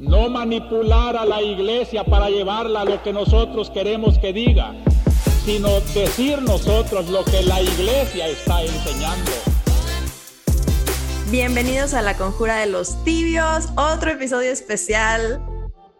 no manipular a la iglesia para llevarla a lo que nosotros queremos que diga, sino decir nosotros lo que la iglesia está enseñando. Bienvenidos a la Conjura de los Tibios, otro episodio especial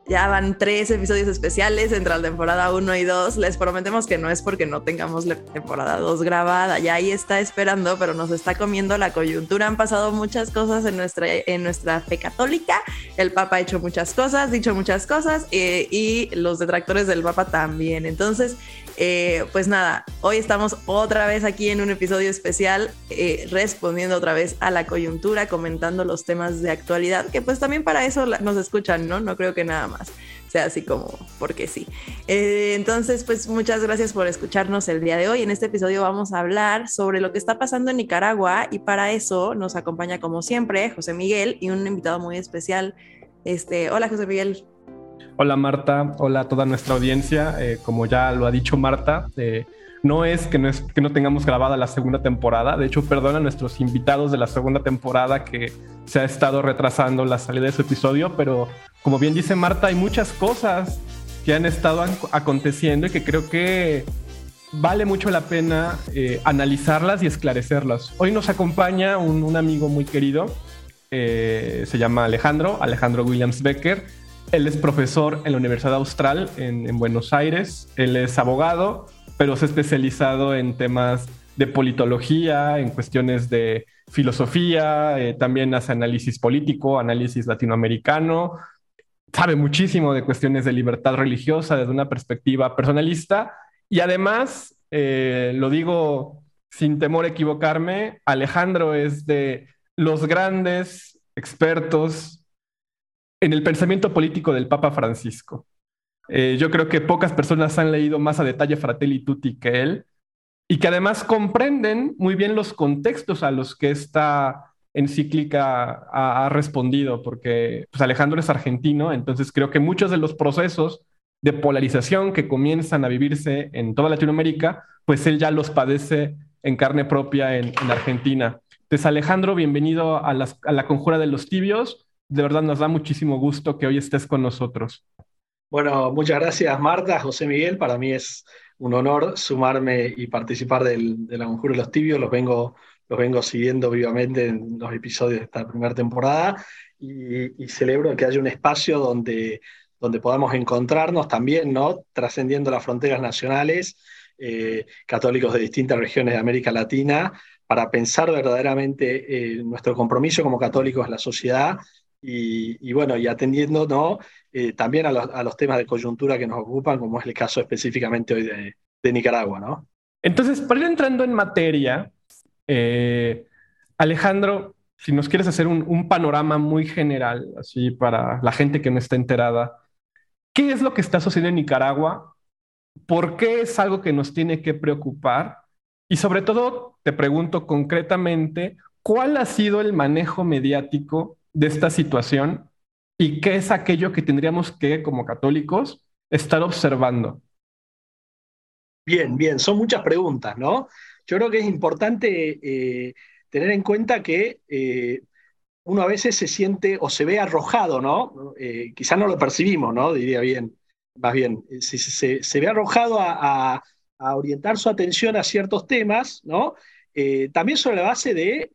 ya van tres episodios especiales entre la temporada 1 y 2. Les prometemos que no es porque no tengamos la temporada 2 grabada. Ya ahí está esperando, pero nos está comiendo la coyuntura. Han pasado muchas cosas en nuestra, en nuestra fe católica. El Papa ha hecho muchas cosas, dicho muchas cosas eh, y los detractores del Papa también. Entonces, eh, pues nada, hoy estamos otra vez aquí en un episodio especial eh, respondiendo otra vez a la coyuntura, comentando los temas de actualidad, que pues también para eso nos escuchan, ¿no? No creo que nada más sea así como porque sí. Eh, entonces, pues muchas gracias por escucharnos el día de hoy. En este episodio vamos a hablar sobre lo que está pasando en Nicaragua y para eso nos acompaña como siempre José Miguel y un invitado muy especial. Este, hola José Miguel. Hola Marta, hola a toda nuestra audiencia. Eh, como ya lo ha dicho Marta, eh, no es que, no es que no tengamos grabada la segunda temporada. De hecho, perdona a nuestros invitados de la segunda temporada que se ha estado retrasando la salida de su episodio, pero como bien dice Marta, hay muchas cosas que han estado aconteciendo y que creo que vale mucho la pena eh, analizarlas y esclarecerlas. Hoy nos acompaña un, amigo muy querido, se llama Alejandro, Alejandro Williams Becker. Él es profesor en la Universidad Austral en, Buenos Aires. Él es abogado, pero es especializado en temas de politología, en cuestiones de filosofía, eh, también hace análisis político, análisis latinoamericano, sabe muchísimo de cuestiones de libertad religiosa desde una perspectiva personalista y además, eh, lo digo sin temor a equivocarme, Alejandro es de los grandes expertos en el pensamiento político del Papa Francisco. Eh, yo creo que pocas personas han leído más a detalle Fratelli Tutti que él y que además comprenden muy bien los contextos a los que está encíclica ha, respondido, porque pues, Alejandro es argentino, entonces creo que muchos de los procesos de polarización que comienzan a vivirse en toda Latinoamérica, pues él ya los padece en carne propia en, Argentina. Entonces, Alejandro, bienvenido a la Conjura de los Tibios. De verdad nos da muchísimo gusto que hoy estés con nosotros. Bueno, muchas gracias Marta, José Miguel. Para mí es un honor sumarme y participar del, de la Conjura de los Tibios. Los vengo los vengo siguiendo vivamente en los episodios de esta primera temporada y, celebro que haya un espacio donde, donde podamos encontrarnos también, ¿no? Trascendiendo las fronteras nacionales, eh, católicos de distintas regiones de América Latina, para pensar verdaderamente eh, nuestro compromiso como católicos en la sociedad y, bueno, y atendiendo ¿no? Eh, también a los, a los, temas de coyuntura que nos ocupan, como es el caso específicamente hoy de, de Nicaragua, ¿no? Entonces, para ir entrando en materia, eh, Alejandro, si nos quieres hacer un, panorama muy general, así para la gente que no está enterada, ¿qué es lo que está sucediendo en Nicaragua? ¿Por qué es algo que nos tiene que preocupar? Y sobre todo, te pregunto concretamente, ¿cuál ha sido el manejo mediático de esta situación y qué es aquello que tendríamos que, como católicos, estar observando? Bien, bien, son muchas preguntas, ¿no? yo creo que es importante eh, tener en cuenta que eh, uno a veces se siente o se ve arrojado, ¿no? Eh, quizás no lo percibimos, ¿no? Diría bien, más bien, se, se, ve arrojado a, orientar su atención a ciertos temas, ¿no? también sobre la base de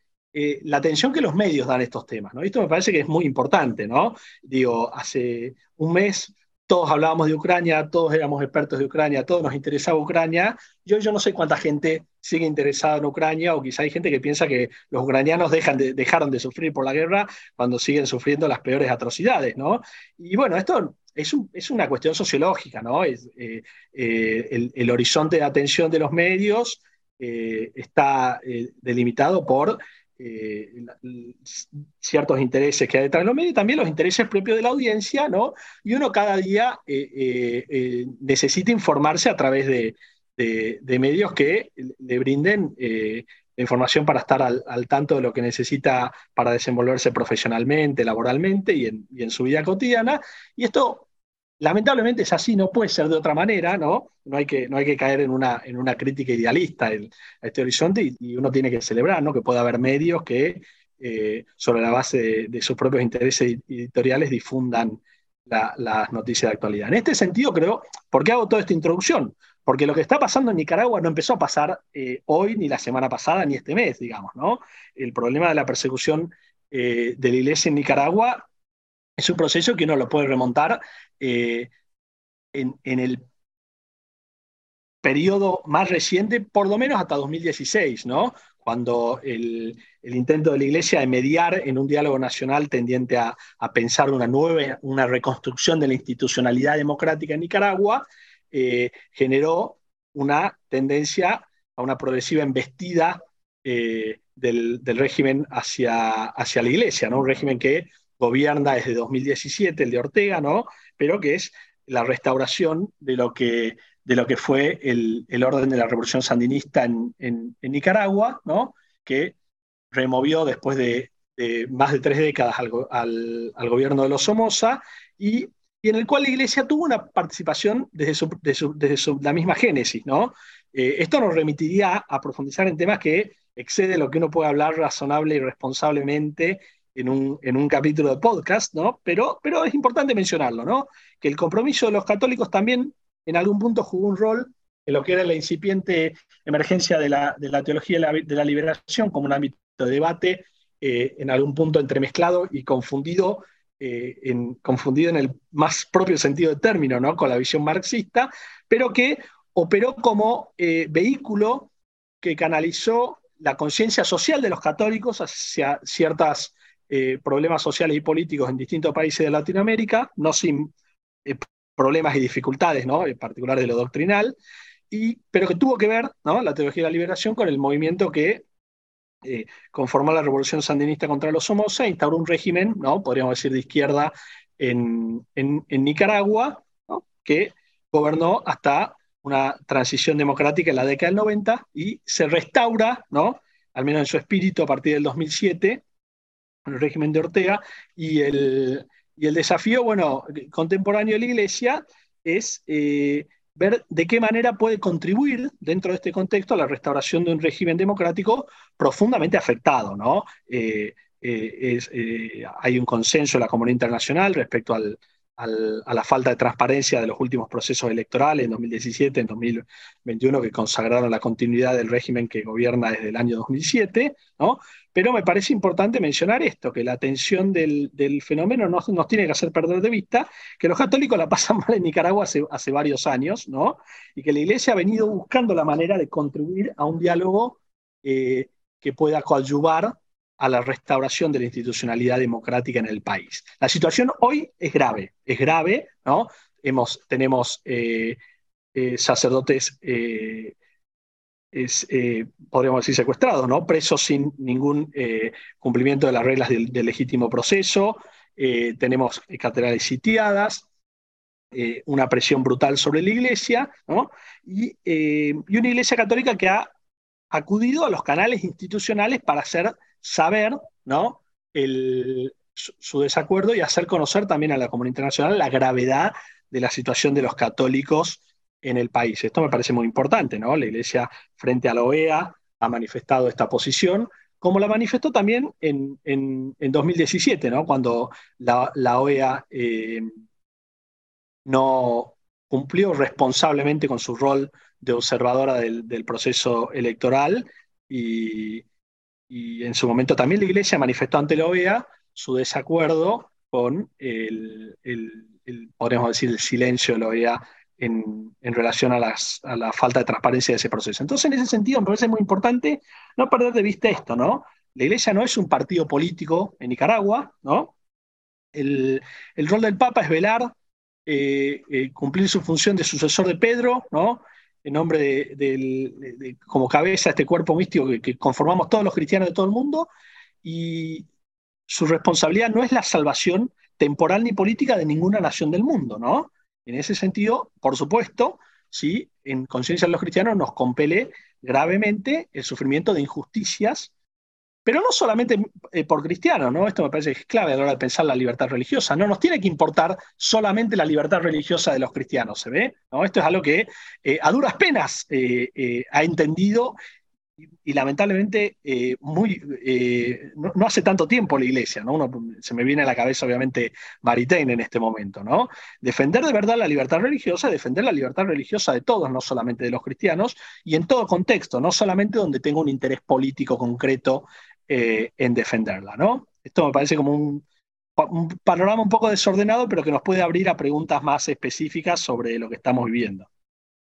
la atención que los medios dan a estos temas, ¿no? Esto me parece que es muy importante, ¿no? Digo, hace un mes todos hablábamos de Ucrania, todos éramos expertos de Ucrania, todos nos interesaba Ucrania. Yo, yo no sé cuánta gente sigue interesada en Ucrania o quizá hay gente que piensa que los ucranianos dejaron de sufrir por la guerra cuando siguen sufriendo las peores atrocidades, ¿no? Y bueno, esto es, una cuestión sociológica, ¿no? Es, eh, eh, el, horizonte de atención de los medios eh, está delimitado por eh, ciertos intereses que hay detrás de los medios y también los intereses propios de la audiencia, ¿no? Y uno cada día eh, eh, necesita informarse a través de, medios que le brinden información para estar al, tanto de lo que necesita para desenvolverse profesionalmente, laboralmente y en, y en su vida cotidiana. Y esto Lamentablemente es así, no puede ser de otra manera, ¿no? No hay que, no hay que caer en una, en una crítica idealista a este horizonte y, uno tiene que celebrar, ¿no? Que pueda haber medios que eh, sobre la base de, sus propios intereses editoriales difundan las noticias de actualidad. En este sentido, creo, ¿por qué hago toda esta introducción? Porque lo que está pasando en Nicaragua no empezó a pasar eh, hoy, ni la semana pasada, ni este mes, digamos, ¿no? El problema de la persecución eh, de la iglesia en Nicaragua es un proceso que uno lo puede remontar eh, en, el periodo más reciente, por lo menos hasta 2016, ¿no? cuando el, intento de la Iglesia de mediar en un diálogo nacional tendiente a, pensar una nueva, una reconstrucción de la institucionalidad democrática en Nicaragua, eh, generó una tendencia a una progresiva embestida eh, del, régimen hacia, hacia la Iglesia, ¿no? un régimen que gobierna desde 2017, el de Ortega, ¿no? pero que es la restauración de lo que de lo que fue el, orden de la revolución sandinista en, Nicaragua, ¿no? que removió después de, más de tres décadas al, gobierno de los Somoza y, en el cual la Iglesia tuvo una participación desde, la misma génesis. ¿no? Eh, esto nos remitiría a profundizar en temas que excede lo que uno puede hablar razonable y responsablemente en un, en un, capítulo de podcast, ¿no? Pero, pero es importante mencionarlo, ¿no? Que el compromiso de los católicos también en algún punto jugó un rol en lo que era la incipiente emergencia de la, teología de la, liberación como un ámbito de debate, eh, en algún punto entremezclado y confundido, eh, en, confundido en el más propio sentido de término, ¿no? con la visión marxista, pero que operó como eh, vehículo que canalizó la conciencia social de los católicos hacia ciertos problemas sociales y políticos en distintos países de Latinoamérica, no sin problemas y dificultades, ¿no? en particular de lo doctrinal, y, pero que tuvo que ver ¿no? la teología de la liberación con el movimiento que eh, conformó la revolución sandinista contra los Somoza, instauró un régimen, ¿no? podríamos decir, de izquierda en, en, Nicaragua, que gobernó hasta una transición democrática en la década del 90 y se restaura, ¿no? al menos en su espíritu, a partir del 2007, el régimen de Ortega, y el, y el desafío, bueno, contemporáneo de la Iglesia es eh, ver de qué manera puede contribuir dentro de este contexto a la restauración de un régimen democrático profundamente afectado, ¿no? Eh, eh, hay un consenso en la comunidad internacional respecto al, a la falta de transparencia de los últimos procesos electorales en 2017, en 2021, que consagraron la continuidad del régimen que gobierna desde el año 2007, ¿no? Pero me parece importante mencionar esto, que la atención del, fenómeno no, nos tiene que hacer perder de vista que los católicos la pasan mal en Nicaragua hace, hace varios años, ¿no? Y que la Iglesia ha venido buscando la manera de contribuir a un diálogo eh, que pueda coadyuvar a la restauración de la institucionalidad democrática en el país. La situación hoy es grave, es grave, ¿no? Hemos, tenemos eh, eh, sacerdotes, eh, podríamos decir, secuestrados, ¿no? Presos sin ningún cumplimiento de las reglas del, legítimo proceso, tenemos catedrales sitiadas, una presión brutal sobre la iglesia, ¿no? y, y una iglesia católica que ha acudido a los canales institucionales para hacer saber ¿no? su, desacuerdo y hacer conocer también a la comunidad internacional la gravedad de la situación de los católicos en el país. Esto me parece muy importante, ¿no? La Iglesia frente a la OEA ha manifestado esta posición, como la manifestó también en, 2017, ¿no? Cuando la, OEA eh, no cumplió responsablemente con su rol de observadora del, del proceso electoral y, y en su momento también la Iglesia manifestó ante la OEA su desacuerdo con el, podríamos decir, el silencio de la OEA en, relación a, la falta de transparencia de ese proceso. Entonces, en ese sentido, me parece muy importante no perder de vista esto, ¿no? La Iglesia no es un partido político en Nicaragua, ¿no? El, rol del Papa es velar, eh, eh, cumplir su función de sucesor de Pedro, ¿no? En nombre de, como cabeza este cuerpo místico que, conformamos todos los cristianos de todo el mundo, y su responsabilidad no es la salvación temporal ni política de ninguna nación del mundo, ¿no? En ese sentido, por supuesto, sí, en conciencia de los cristianos nos compele gravemente el sufrimiento de injusticias pero no solamente eh, por cristianos, ¿no? Esto me parece que es clave a la hora de pensar la libertad religiosa. No nos tiene que importar solamente la libertad religiosa de los cristianos, ¿se ve? ¿No? Esto es algo que eh, a duras penas eh, ha entendido y, lamentablemente muy, no, hace tanto tiempo la iglesia, ¿no? se me viene a la cabeza obviamente Maritain en este momento, ¿no? Defender de verdad la libertad religiosa, defender la libertad religiosa de todos, no solamente de los cristianos, y en todo contexto, no solamente donde tengo un interés político concreto eh, en defenderla, ¿no? Esto me parece como un, un panorama un poco desordenado, pero que nos puede abrir a preguntas más específicas sobre lo que estamos viviendo.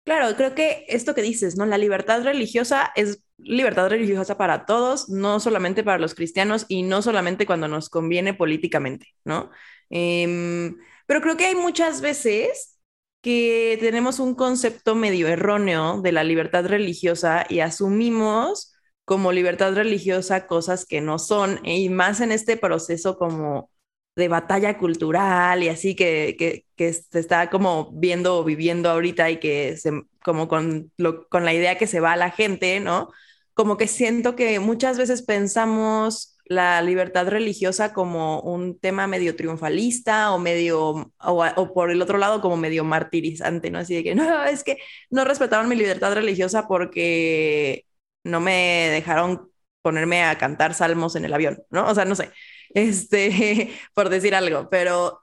Claro, creo que esto que dices, ¿no? La libertad religiosa es libertad religiosa para todos, no solamente para los cristianos y no solamente cuando nos conviene políticamente, ¿no? Em, pero creo que hay muchas veces que tenemos un concepto medio erróneo de la libertad religiosa y asumimos como libertad religiosa cosas que no son, y más en este proceso como de batalla cultural y así que, que, que, se está como viendo o viviendo ahorita y que se, como con, lo, con la idea que se va a la gente, ¿no? Como que siento que muchas veces pensamos la libertad religiosa como un tema medio triunfalista o medio, o, por el otro lado como medio martirizante, ¿no? Así de que, no, es que no respetaron mi libertad religiosa porque no me dejaron ponerme a cantar salmos en el avión, ¿no? O sea, no sé este, por decir algo, pero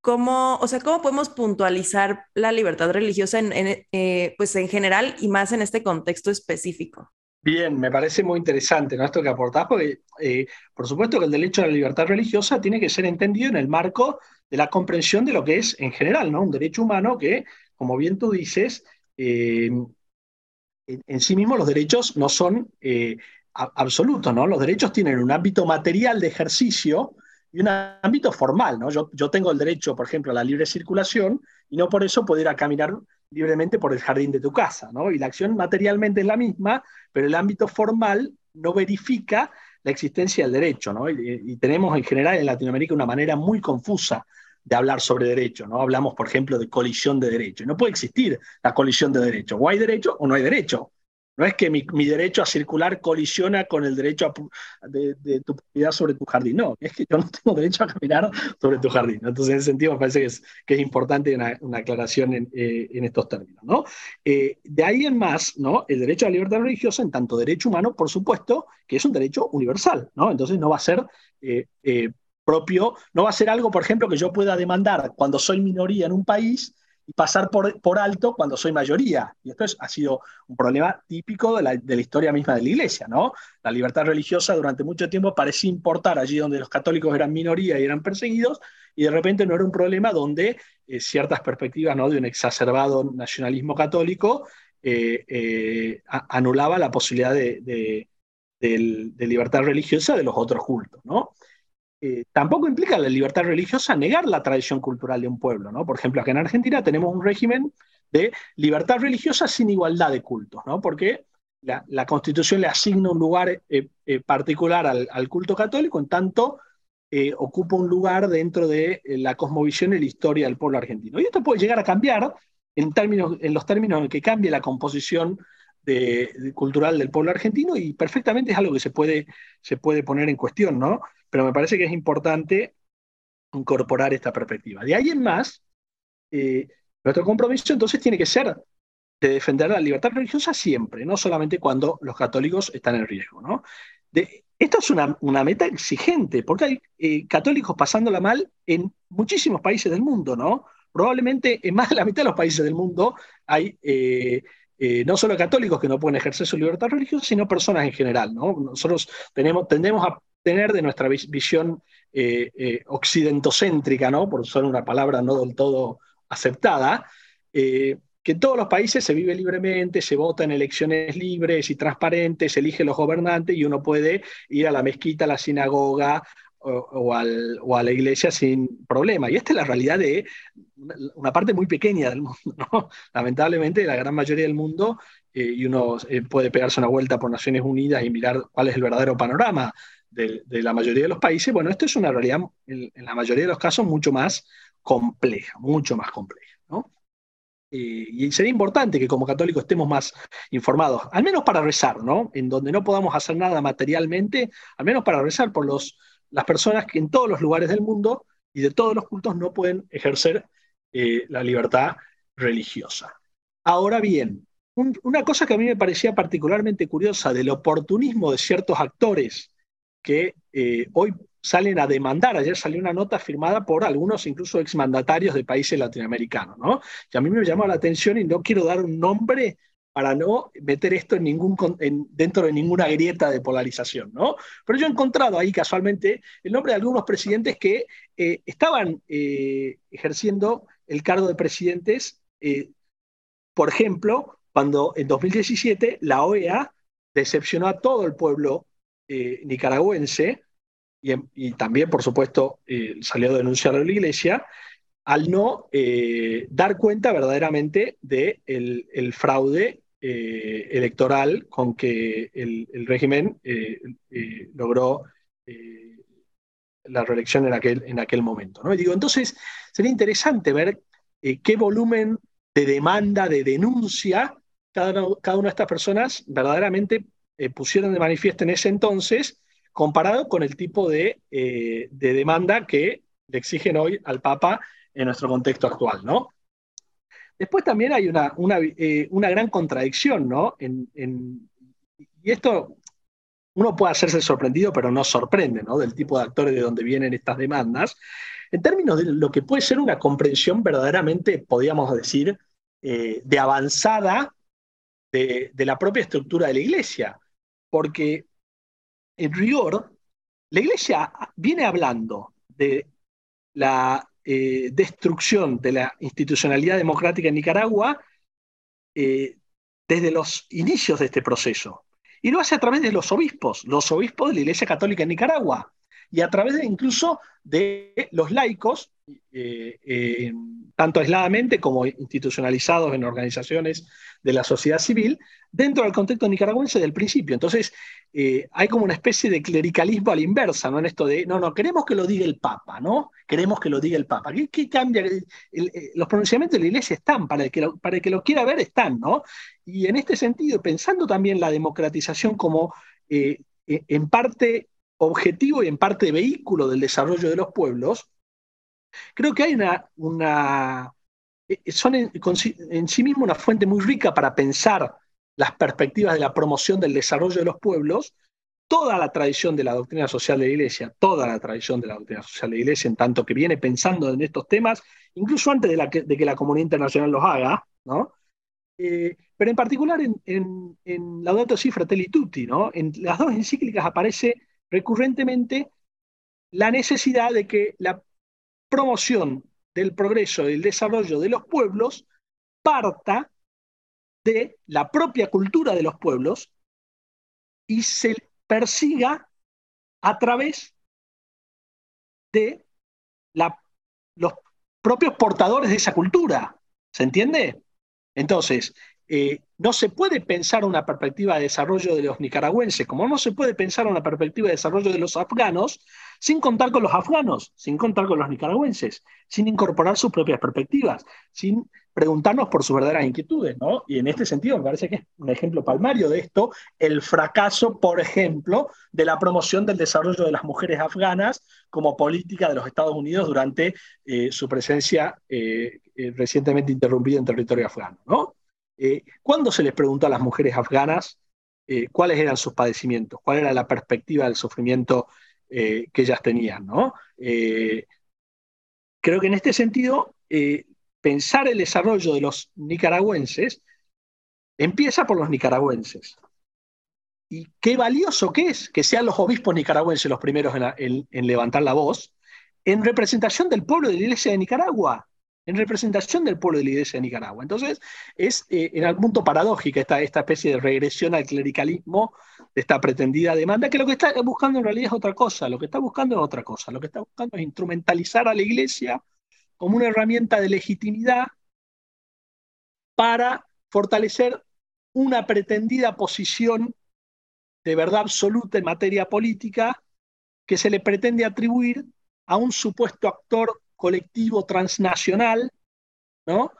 ¿cómo, o sea, cómo podemos puntualizar la libertad religiosa en, eh, pues en general y más en este contexto específico? Bien, me parece muy interesante ¿no? esto que aportás, porque eh, por supuesto que el derecho a la libertad religiosa tiene que ser entendido en el marco de la comprensión de lo que es en general, ¿no? Un derecho humano que, como bien tú dices, eh, en, sí mismo los derechos no son absoluto, ¿no? Los derechos tienen un ámbito material de ejercicio y un ámbito formal, ¿no? Yo, yo tengo el derecho, por ejemplo, a la libre circulación y no por eso puedo ir a caminar libremente por el jardín de tu casa, ¿no? Y la acción materialmente es la misma, pero el ámbito formal no verifica la existencia del derecho, ¿no? Y, tenemos en general en Latinoamérica una manera muy confusa de hablar sobre derecho, ¿no? Hablamos, por ejemplo, de colisión de derecho. No puede existir la colisión de derecho. O hay derecho o no hay derecho. No es que mi, derecho a circular colisiona con el derecho de, tu propiedad sobre tu jardín. No, es que yo no tengo derecho a caminar sobre tu jardín. Entonces, en ese sentido, me parece que es, importante una, aclaración en, eh, en, estos términos. ¿no? Eh, de ahí en más, ¿no? el derecho a la libertad religiosa, en tanto derecho humano, por supuesto, que es un derecho universal. ¿no? Entonces, no va a ser eh, propio, no va a ser algo, por ejemplo, que yo pueda demandar cuando soy minoría en un país y pasar por, por alto cuando soy mayoría. Y esto es, ha sido un problema típico de la, de la, historia misma de la Iglesia, ¿no? La libertad religiosa durante mucho tiempo parecía importar allí donde los católicos eran minoría y eran perseguidos, y de repente no era un problema donde eh, ciertas perspectivas ¿no? de un exacerbado nacionalismo católico eh, eh, anulaba la posibilidad de, de, de, libertad religiosa de los otros cultos, ¿no? Eh, tampoco implica la libertad religiosa negar la tradición cultural de un pueblo. ¿no? Por ejemplo, aquí en Argentina tenemos un régimen de libertad religiosa sin igualdad de cultos, ¿no? porque la, Constitución le asigna un lugar eh, eh, particular al, culto católico, en tanto ocupa un lugar dentro de la cosmovisión y la historia del pueblo argentino. Y esto puede llegar a cambiar en, términos, en los términos en que cambie la composición cultural del pueblo argentino y perfectamente es algo que se puede, se puede poner en cuestión, ¿no? Pero me parece que es importante incorporar esta perspectiva. De ahí en más, eh, nuestro compromiso entonces tiene que ser de defender la libertad religiosa siempre, no solamente cuando los católicos están en riesgo, ¿no? De, esto es una, una, meta exigente, porque hay eh, católicos pasándola mal en muchísimos países del mundo, ¿no? Probablemente en más de la mitad de los países del mundo hay eh, eh, no solo católicos que no pueden ejercer su libertad religiosa, sino personas en general. ¿no? Nosotros tenemos, tendemos a tener de nuestra visión eh, eh, occidentocéntrica, ¿no? por usar una palabra no del todo aceptada, que en todos los países se vive libremente, se vota en elecciones libres y transparentes, se elige los gobernantes y uno puede ir a la mezquita, a la sinagoga, o, a la iglesia sin problema. Y esta es la realidad de una, parte muy pequeña del mundo. ¿no? Lamentablemente, la gran mayoría del mundo, eh, y uno eh, puede pegarse una vuelta por Naciones Unidas y mirar cuál es el verdadero panorama de, la mayoría de los países, bueno, esto es una realidad, en, la mayoría de los casos, mucho más compleja, mucho más compleja. ¿no? Eh, y sería importante que como católicos estemos más informados, al menos para rezar, ¿no? En donde no podamos hacer nada materialmente, al menos para rezar por los las personas que en todos los lugares del mundo y de todos los cultos no pueden ejercer eh, la libertad religiosa. Ahora bien, una cosa que a mí me parecía particularmente curiosa del oportunismo de ciertos actores que eh, hoy salen a demandar. Ayer salió una nota firmada por algunos, incluso exmandatarios de países latinoamericanos, ¿no? Y a mí me llamó la atención y no quiero dar un nombre para no meter esto dentro de ninguna grieta de polarización, ¿no? Pero yo he encontrado ahí casualmente el nombre de algunos presidentes que eh, estaban eh, ejerciendo el cargo de presidentes, por ejemplo, cuando en 2017 la OEA decepcionó a todo el pueblo eh, nicaragüense y, también, por supuesto, eh, salió a denunciar a la iglesia al no eh, dar cuenta verdaderamente del de el fraude electoral con que el, régimen logró la reelección en aquel, en aquel momento. ¿no? Digo, entonces, sería interesante ver qué volumen de demanda, de denuncia cada, una de estas personas verdaderamente eh, pusieron de manifiesto en ese entonces, comparado con el tipo de, eh, demanda que le exigen hoy al Papa en nuestro contexto actual, ¿no? Después también hay una, una, eh, gran contradicción, ¿no? y esto uno puede hacerse sorprendido, pero no sorprende, ¿no? Del tipo de actores de donde vienen estas demandas. En términos de lo que puede ser una comprensión verdaderamente, podríamos decir, de avanzada de, la propia estructura de la iglesia, porque en rigor, la iglesia viene hablando de la eh, destrucción de la institucionalidad democrática en Nicaragua eh, desde los inicios de este proceso. Y lo hace a través de los obispos, los obispos de la Iglesia Católica en Nicaragua, y a través de, incluso de los laicos, eh, tanto aisladamente como institucionalizados en organizaciones de la sociedad civil dentro del contexto nicaragüense del principio. Entonces, eh, hay como una especie de clericalismo a la inversa, ¿no? En esto de, no, no, queremos que lo diga el Papa, ¿no? Queremos que lo diga el Papa. ¿Qué, cambia? Eh, los pronunciamientos de la Iglesia están, para el, que lo, para que lo quiera ver están, ¿no? Y en este sentido, pensando también la democratización como eh, en parte objetivo y en parte vehículo del desarrollo de los pueblos, creo que hay una, una eh, son en, sí mismo una fuente muy rica para pensar las perspectivas de la promoción del desarrollo de los pueblos, toda la tradición de la doctrina social de la Iglesia, toda la tradición de la doctrina social de la Iglesia, en tanto que viene pensando en estos temas, incluso antes de, que, la comunidad internacional los haga, ¿no? Eh, pero en particular en, en Laudato Si Fratelli Tutti, ¿no? En las dos encíclicas aparece recurrentemente la necesidad de que la promoción del progreso y el desarrollo de los pueblos parta de la propia cultura de los pueblos y se persiga a través de los propios portadores de esa cultura. ¿Se entiende? Entonces, eh, no se puede pensar una perspectiva de desarrollo de los nicaragüenses, como no se puede pensar una perspectiva de desarrollo de los afganos, sin contar con los afganos, sin contar con los nicaragüenses, sin incorporar sus propias perspectivas, sin preguntarnos por sus verdaderas inquietudes, ¿no? Y en este sentido me parece que es un ejemplo palmario de esto, el fracaso, por ejemplo, de la promoción del desarrollo de las mujeres afganas como política de los Estados Unidos durante eh, su presencia eh, recientemente interrumpida en territorio afgano, ¿no? Eh, ¿Cuándo se les preguntó a las mujeres afganas eh, cuáles eran sus padecimientos? ¿Cuál era la perspectiva del sufrimiento eh, que ellas tenían? creo que en este sentido, pensar el desarrollo de los nicaragüenses empieza por los nicaragüenses. Y qué valioso que es que sean los obispos nicaragüenses los primeros en levantar la voz en representación del pueblo de la Iglesia de Nicaragua en representación del pueblo de la Iglesia de Nicaragua. Entonces, es eh, en algún punto paradójica esta, esta especie de regresión al clericalismo de esta pretendida demanda, que lo que está buscando en realidad es otra cosa, lo que está buscando es otra cosa, lo que está buscando es instrumentalizar a la Iglesia como una herramienta de legitimidad para fortalecer una pretendida posición de verdad absoluta en materia política que se le pretende atribuir a un supuesto actor colectivo transnacional, ¿no?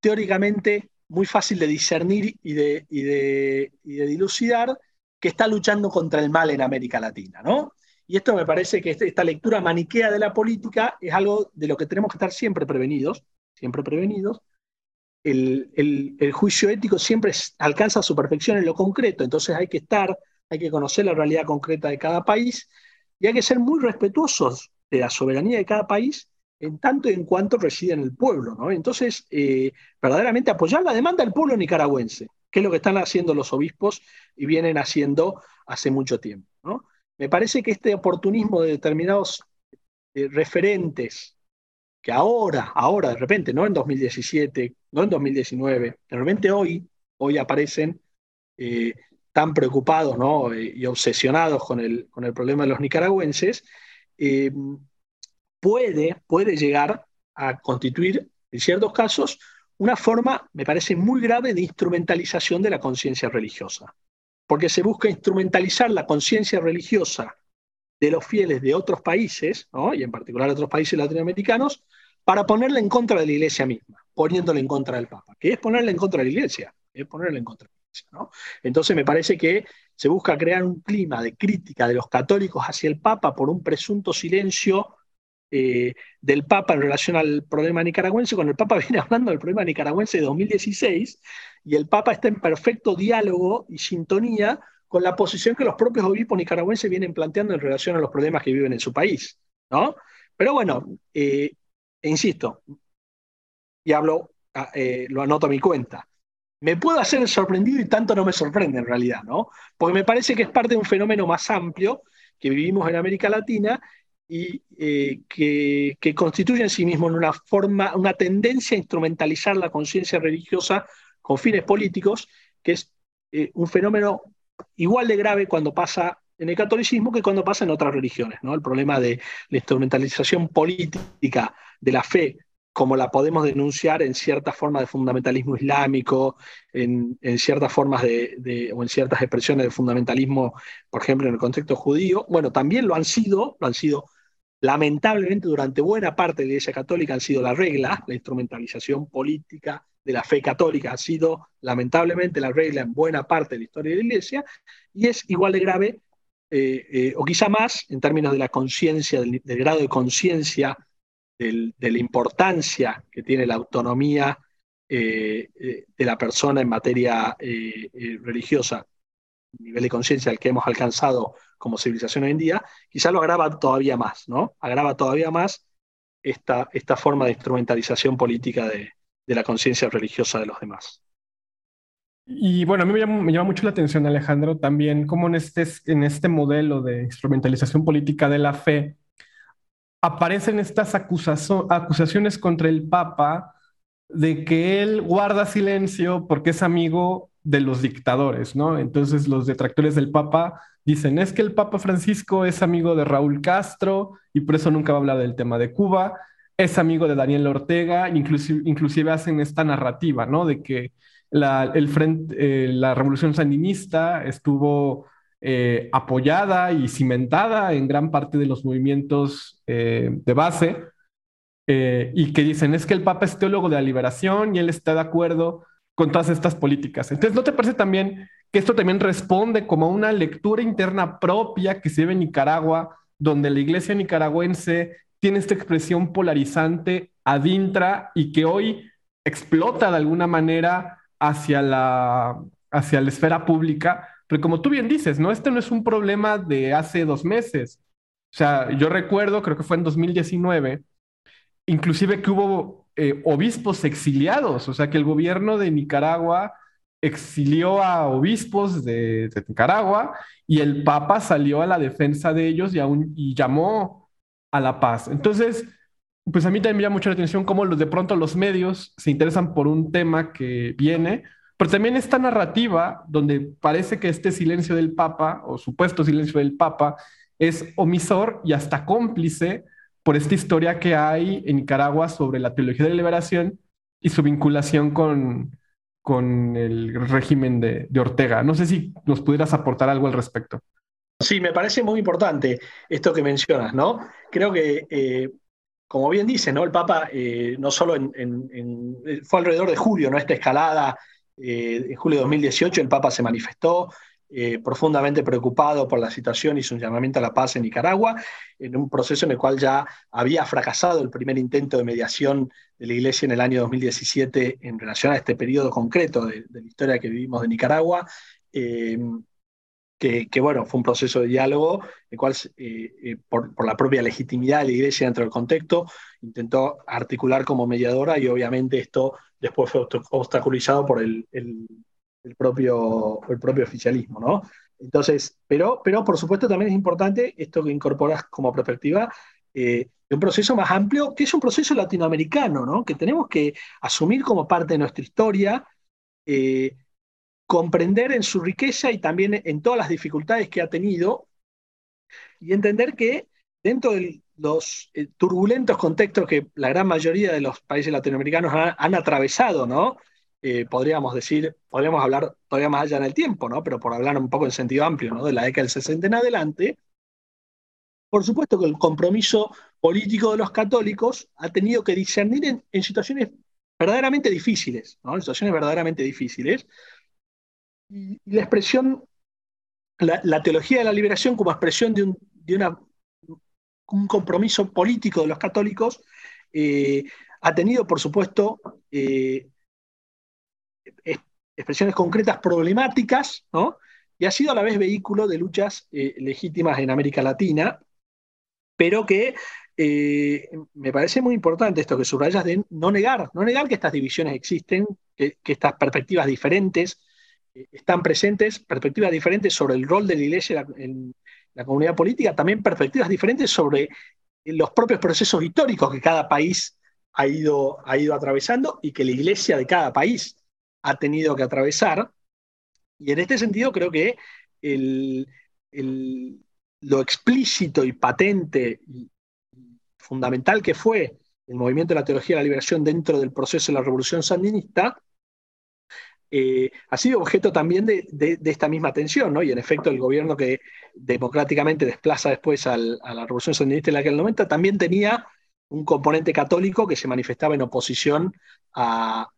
Teóricamente muy fácil de discernir y de, dilucidar, que está luchando contra el mal en América Latina, ¿no? Y esto me parece que este, esta lectura maniquea de la política es algo de lo que tenemos que estar siempre prevenidos, siempre prevenidos, el, juicio ético siempre alcanza su perfección en lo concreto, entonces hay que estar, hay que conocer la realidad concreta de cada país y hay que ser muy respetuosos de la soberanía de cada país en tanto y en cuanto reside en el pueblo. ¿no? Entonces, eh, verdaderamente apoyar la demanda del pueblo nicaragüense, que es lo que están haciendo los obispos y vienen haciendo hace mucho tiempo. ¿no? Me parece que este oportunismo de determinados eh, referentes que ahora, ahora de repente, no en 2017, no en 2019, de repente hoy, hoy aparecen eh, tan preocupados ¿no? Y obsesionados con el, con el problema de los nicaragüenses, puede, puede llegar a constituir, en ciertos casos, una forma, me parece, muy grave de instrumentalización de la conciencia religiosa. Porque se busca instrumentalizar la conciencia religiosa de los fieles de otros países, y en particular otros países latinoamericanos, para ponerle en contra de la iglesia misma, poniéndole en contra del Papa, que es ponerle en contra de la iglesia, es ponerle en contra de la iglesia. Entonces me parece que se busca crear un clima de crítica de los católicos hacia el Papa por un presunto silencio eh, del Papa en relación al problema nicaragüense, cuando el Papa viene hablando del problema nicaragüense de 2016 y el Papa está en perfecto diálogo y sintonía con la posición que los propios obispos nicaragüenses vienen planteando en relación a los problemas que viven en su país. ¿no? Pero bueno, eh, e insisto, y hablo, ah, eh, lo anoto a mi cuenta. Me puedo hacer sorprendido y tanto no me sorprende en realidad, ¿no? Porque me parece que es parte de un fenómeno más amplio que vivimos en América Latina y eh, que, constituye en sí mismo una forma, una tendencia a instrumentalizar la conciencia religiosa con fines políticos, que es un fenómeno igual de grave cuando pasa en el catolicismo que cuando pasa en otras religiones. ¿no? El problema de la instrumentalización política de la fe, como la podemos denunciar en ciertas formas de fundamentalismo islámico, en, ciertas formas de, o en ciertas expresiones de fundamentalismo, por ejemplo, en el contexto judío, bueno, también lo han sido, lo han sido lamentablemente durante buena parte de la Iglesia Católica han sido la regla, la instrumentalización política de la fe católica ha sido lamentablemente la regla en buena parte de la historia de la Iglesia, y es igual de grave eh, eh, o quizá más en términos de la conciencia, del, grado de conciencia, de la importancia que tiene la autonomía eh, de la persona en materia religiosa, nivel de conciencia al que hemos alcanzado como civilización hoy en día, quizá lo agrava todavía más, ¿no? Agrava todavía más esta, esta forma de instrumentalización política de la conciencia religiosa de los demás. Y bueno, a mí me llama, mucho la atención, Alejandro, también cómo en este, en este modelo de instrumentalización política de la fe aparecen estas acusaciones contra el Papa de que él guarda silencio porque es amigo de los dictadores, ¿no? Entonces los detractores del Papa dicen, es que el Papa Francisco es amigo de Raúl Castro y por eso nunca va a hablar del tema de Cuba, es amigo de Daniel Ortega, inclusive, inclusive hacen esta narrativa, ¿no? De que la, el frente, eh, la revolución sandinista estuvo eh, apoyada y cimentada en gran parte de los movimientos eh, de base y que dicen es que el Papa es teólogo de la liberación y él está de acuerdo con todas estas políticas. Entonces, ¿no te parece también que esto también responde como una lectura interna propia que se ve en Nicaragua, donde la iglesia nicaragüense tiene esta expresión polarizante adintra y que hoy explota de alguna manera hacia la, hacia la esfera pública, pero como tú bien dices, ¿no? Este no es un problema de hace dos meses. O sea, yo recuerdo, creo que fue en 2019, inclusive que hubo eh, obispos exiliados, o sea, que el gobierno de Nicaragua exilió a obispos de, Nicaragua y el Papa salió a la defensa de ellos y, y llamó a la paz. Entonces, pues a mí también me llama mucho la atención cómo los, de pronto los medios se interesan por un tema que viene, pero también esta narrativa donde parece que este silencio del Papa, o supuesto silencio del Papa, es omisor y hasta cómplice por esta historia que hay en Nicaragua sobre la teología de la liberación y su vinculación con, con el régimen de, Ortega. No sé si nos pudieras aportar algo al respecto. Sí, me parece muy importante esto que mencionas, ¿no? Creo que eh, como bien dice, ¿no? El Papa eh, no solo fue alrededor de julio, ¿no? Esta escalada, eh, en julio de 2018 el Papa se manifestó, eh, profundamente preocupado por la situación y su llamamiento a la paz en Nicaragua, en un proceso en el cual ya había fracasado el primer intento de mediación de la Iglesia en el año 2017 en relación a este periodo concreto de, la historia que vivimos de Nicaragua. Eh, que, bueno, fue un proceso de diálogo, el cual, eh, por, la propia legitimidad de la Iglesia dentro del contexto, intentó articular como mediadora y obviamente esto después fue obstaculizado por el propio, el propio oficialismo, ¿no? Entonces, pero, pero por supuesto también es importante esto que incorporas como perspectiva eh, un proceso más amplio, que es un proceso latinoamericano, ¿no? Que tenemos que asumir como parte de nuestra historia, eh, comprender en su riqueza y también en todas las dificultades que ha tenido y entender que dentro de los eh, turbulentos contextos que la gran mayoría de los países latinoamericanos han, han atravesado, ¿no? Eh, podríamos decir, podríamos hablar todavía más allá en el tiempo, ¿no? Pero por hablar un poco en sentido amplio, ¿no? De la década del 60 en adelante, por supuesto que el compromiso político de los católicos ha tenido que discernir en, situaciones verdaderamente difíciles, ¿no? En situaciones verdaderamente difíciles. Y, la expresión, la, teología de la liberación como expresión de un, de una, un compromiso político de los católicos eh, ha tenido, por supuesto, eh, expresiones concretas problemáticas, ¿no? Y ha sido a la vez vehículo de luchas eh, legítimas en América Latina, pero que eh, me parece muy importante esto que subrayas de no negar, no negar que estas divisiones existen, que, estas perspectivas diferentes eh, están presentes, perspectivas diferentes sobre el rol de la iglesia en la comunidad política, también perspectivas diferentes sobre los propios procesos históricos que cada país ha ido, ha ido atravesando y que la iglesia de cada país ha tenido que atravesar. Y en este sentido creo que lo explícito y patente y fundamental que fue el movimiento de la teología de la liberación dentro del proceso de la revolución sandinista, eh, ha sido objeto también de, esta misma tensión, ¿no? Y en efecto, el gobierno que democráticamente desplaza después a la revolución sandinista en aquel momento también tenía un componente católico que se manifestaba en oposición a,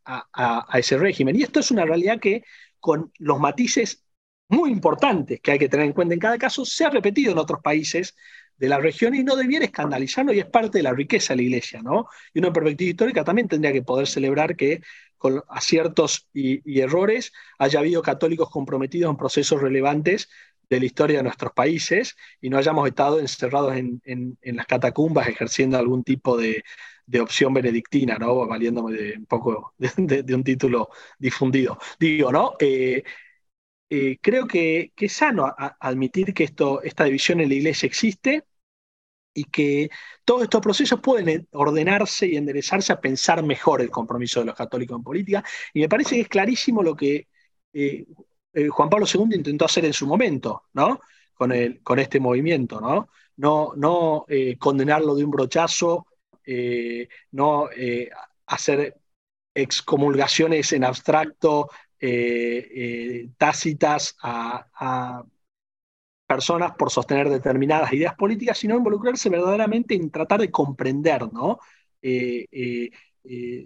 ese régimen. Y esto es una realidad que con los matices muy importantes que hay que tener en cuenta en cada caso, se ha repetido en otros países de la región y no debiera escandalizarnos y es parte de la riqueza de la iglesia, ¿no? Y una perspectiva histórica también tendría que poder celebrar que con aciertos y errores haya habido católicos comprometidos en procesos relevantes de la historia de nuestros países y no hayamos estado encerrados en, las catacumbas ejerciendo algún tipo de, opción benedictina, ¿no? Valiéndome de un poco de, un título difundido. Digo, ¿no? Eh, eh, creo que, es sano admitir que esto, esta división en la iglesia existe y que todos estos procesos pueden ordenarse y enderezarse a pensar mejor el compromiso de los católicos en política. Y me parece que es clarísimo lo que eh, eh, Juan Pablo II intentó hacer en su momento, ¿no? Con, el, con este movimiento, ¿no? No, no eh, condenarlo de un brochazo, eh, no hacer excomulgaciones en abstracto, tácitas a, personas por sostener determinadas ideas políticas, sino involucrarse verdaderamente en tratar de comprender, ¿no?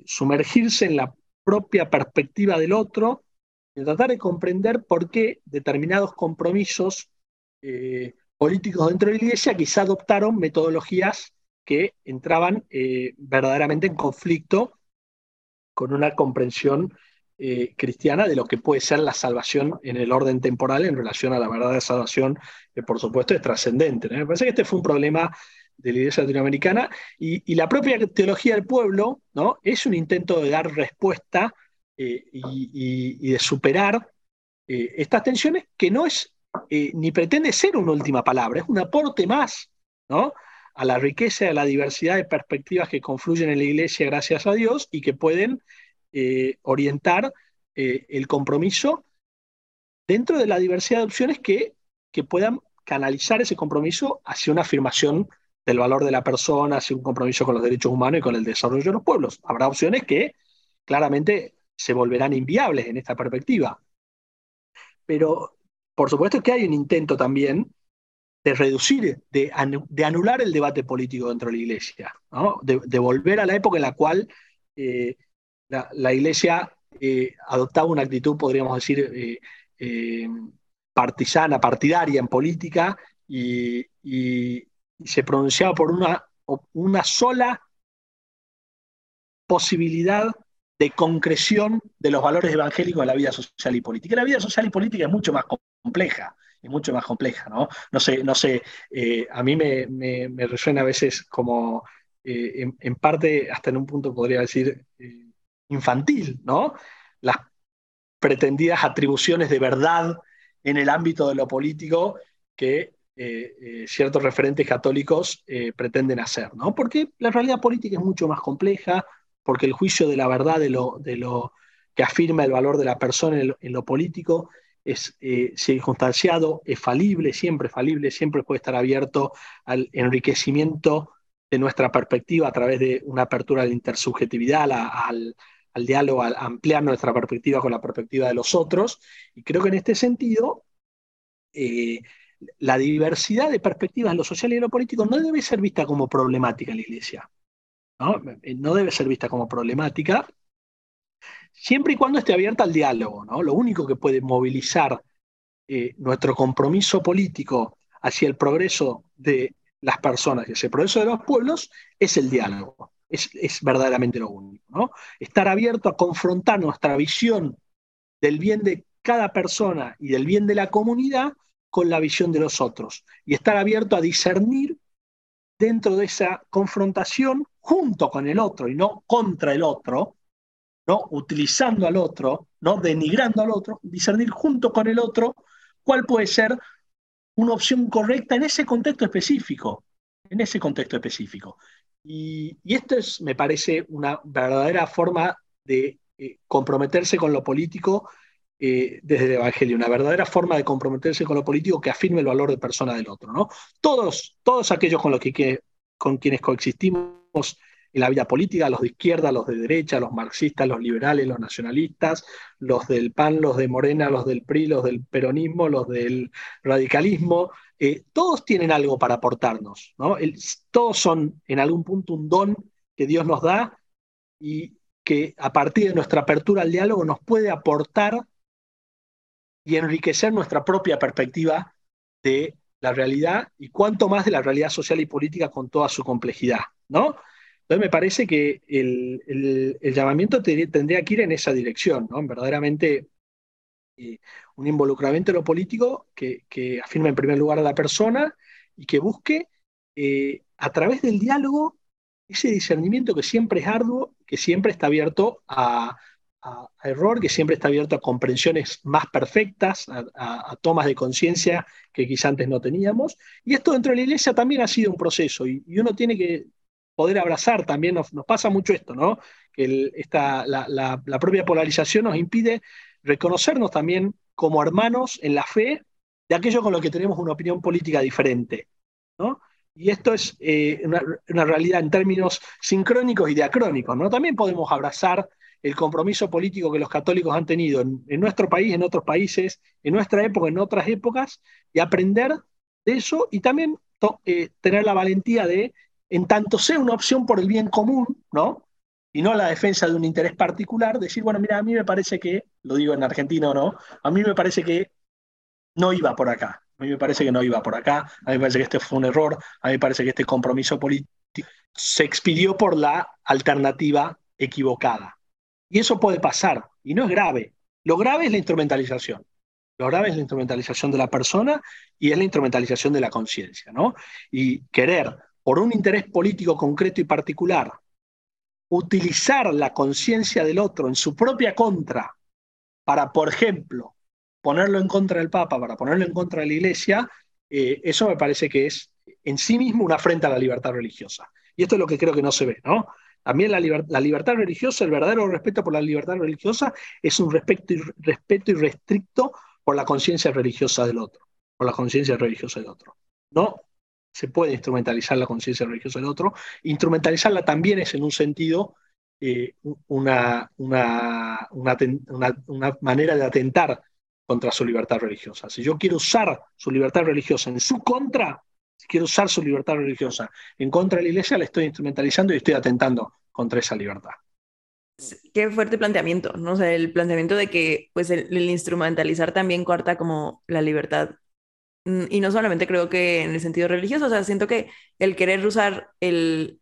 sumergirse en la propia perspectiva del otro tratar de comprender por qué determinados compromisos eh, políticos dentro de la Iglesia quizá adoptaron metodologías que entraban eh, verdaderamente en conflicto con una comprensión eh, cristiana de lo que puede ser la salvación en el orden temporal en relación a la verdadera salvación, que por supuesto es trascendente. Me parece que este fue un problema de la Iglesia latinoamericana y, y, la propia teología del pueblo ¿no? es un intento de dar respuesta eh, y, de superar eh, estas tensiones, que no es eh, ni pretende ser una última palabra, es un aporte más ¿no? a la riqueza y a la diversidad de perspectivas que confluyen en la iglesia, gracias a Dios, y que pueden orientar el compromiso dentro de la diversidad de opciones que, que puedan canalizar ese compromiso hacia una afirmación del valor de la persona, hacia un compromiso con los derechos humanos y con el desarrollo de los pueblos. Habrá opciones que claramente se volverán inviables en esta perspectiva. Pero por supuesto que hay un intento también de reducir, de, anular el debate político dentro de la Iglesia, de, volver a la época en la cual eh, la, Iglesia eh, adoptaba una actitud, podríamos decir, eh, partisana, partidaria en política y, se pronunciaba por una, una sola posibilidad de concreción de los valores evangélicos de la vida social y política. La vida social y política es mucho más compleja, es mucho más compleja, ¿no? No sé, no sé, eh, a mí me, me, resuena a veces como, eh, en, parte, hasta en un punto podría decir, eh, infantil, ¿no? Las pretendidas atribuciones de verdad en el ámbito de lo político que ciertos referentes católicos pretenden hacer, ¿no? Porque la realidad política es mucho más compleja, porque el juicio de la verdad de lo, que afirma el valor de la persona en lo, político es eh, circunstanciado, es falible, siempre falible, siempre puede estar abierto al enriquecimiento de nuestra perspectiva a través de una apertura a la intersubjetividad, al, diálogo, a ampliar nuestra perspectiva con la perspectiva de los otros. Y creo que en este sentido, eh, la diversidad de perspectivas en lo social y en lo político no debe ser vista como problemática en la Iglesia. Eh, ¿no? debe ser vista como problemática, siempre y cuando esté abierta al diálogo. ¿no? Lo único que puede movilizar eh, nuestro compromiso político hacia el progreso de las personas y hacia el progreso de los pueblos es el diálogo. Es, verdaderamente lo único. ¿no? Estar abierto a confrontar nuestra visión del bien de cada persona y del bien de la comunidad con la visión de los otros. Y estar abierto a discernir dentro de esa confrontación junto con el otro y no contra el otro, ¿no? utilizando al otro, ¿no? denigrando al otro, discernir junto con el otro cuál puede ser una opción correcta en ese contexto específico, en ese contexto específico. Y, esto es, me parece, una verdadera forma de eh, comprometerse con lo político eh, desde el Evangelio, una verdadera forma de comprometerse con lo político que afirme el valor de persona del otro. ¿no? Todos, todos aquellos con los que, con quienes coexistimos en la vida política, los de izquierda, los de derecha, los marxistas, los liberales, los nacionalistas, los del PAN, los de Morena, los del PRI, los del peronismo, los del radicalismo, eh, todos tienen algo para aportarnos, ¿no? todos son en algún punto un don que Dios nos da y que a partir de nuestra apertura al diálogo nos puede aportar y enriquecer nuestra propia perspectiva de la realidad y cuanto más de la realidad social y política con toda su complejidad, ¿no? Entonces me parece que el, llamamiento tendría que ir en esa dirección, ¿no? Verdaderamente eh, un involucramiento en lo político que, afirme en primer lugar a la persona y que busque eh, a través del diálogo ese discernimiento que siempre es arduo, que siempre está abierto a, a, error, que siempre está abierto a comprensiones más perfectas, a, tomas de conciencia que quizá antes no teníamos. Y esto dentro de la iglesia también ha sido un proceso y, uno tiene que poder abrazar también, nos, pasa mucho esto, ¿no? Que esta, la, propia polarización nos impide reconocernos también como hermanos en la fe de aquellos con los que tenemos una opinión política diferente, ¿no? Y esto es eh, una, una, realidad en términos sincrónicos y diacrónicos, ¿no? También podemos abrazar el compromiso político que los católicos han tenido en, nuestro país, en otros países, en nuestra época, en otras épocas, y aprender de eso y también eh, tener la valentía de, en tanto sea una opción por el bien común, ¿no? Y no la defensa de un interés particular, decir, bueno, mira, a mí me parece que, lo digo en Argentina o no, a mí me parece que no iba por acá, a mí me parece que no iba por acá, a mí me parece que este fue un error, a mí me parece que este compromiso político se expidió por la alternativa equivocada. Y eso puede pasar, y no es grave. Lo grave es la instrumentalización. Lo grave es la instrumentalización de la persona y es la instrumentalización de la conciencia, ¿no? Y querer, por un interés político concreto y particular, utilizar la conciencia del otro en su propia contra para, por ejemplo, ponerlo en contra del Papa, para ponerlo en contra de la Iglesia, eh, eso me parece que es en sí mismo una afrenta a la libertad religiosa. Y esto es lo que creo que no se ve, ¿no? También la, libertad religiosa, el verdadero respeto por la libertad religiosa es un respeto, respeto irrestricto por la conciencia religiosa del otro, por la conciencia religiosa del otro. No se puede instrumentalizar la conciencia religiosa del otro. Instrumentalizarla también es en un sentido eh, una, una, una, manera de atentar contra su libertad religiosa. Si yo quiero usar su libertad religiosa en su contra, si quiero usar su libertad religiosa en contra de la iglesia, la estoy instrumentalizando y estoy atentando contra esa libertad. qué fuerte planteamiento, ¿no? O sea, el planteamiento de que pues el, instrumentalizar también corta como la libertad. Mm, y no solamente creo que en el sentido religioso, o sea, siento que el querer usar el,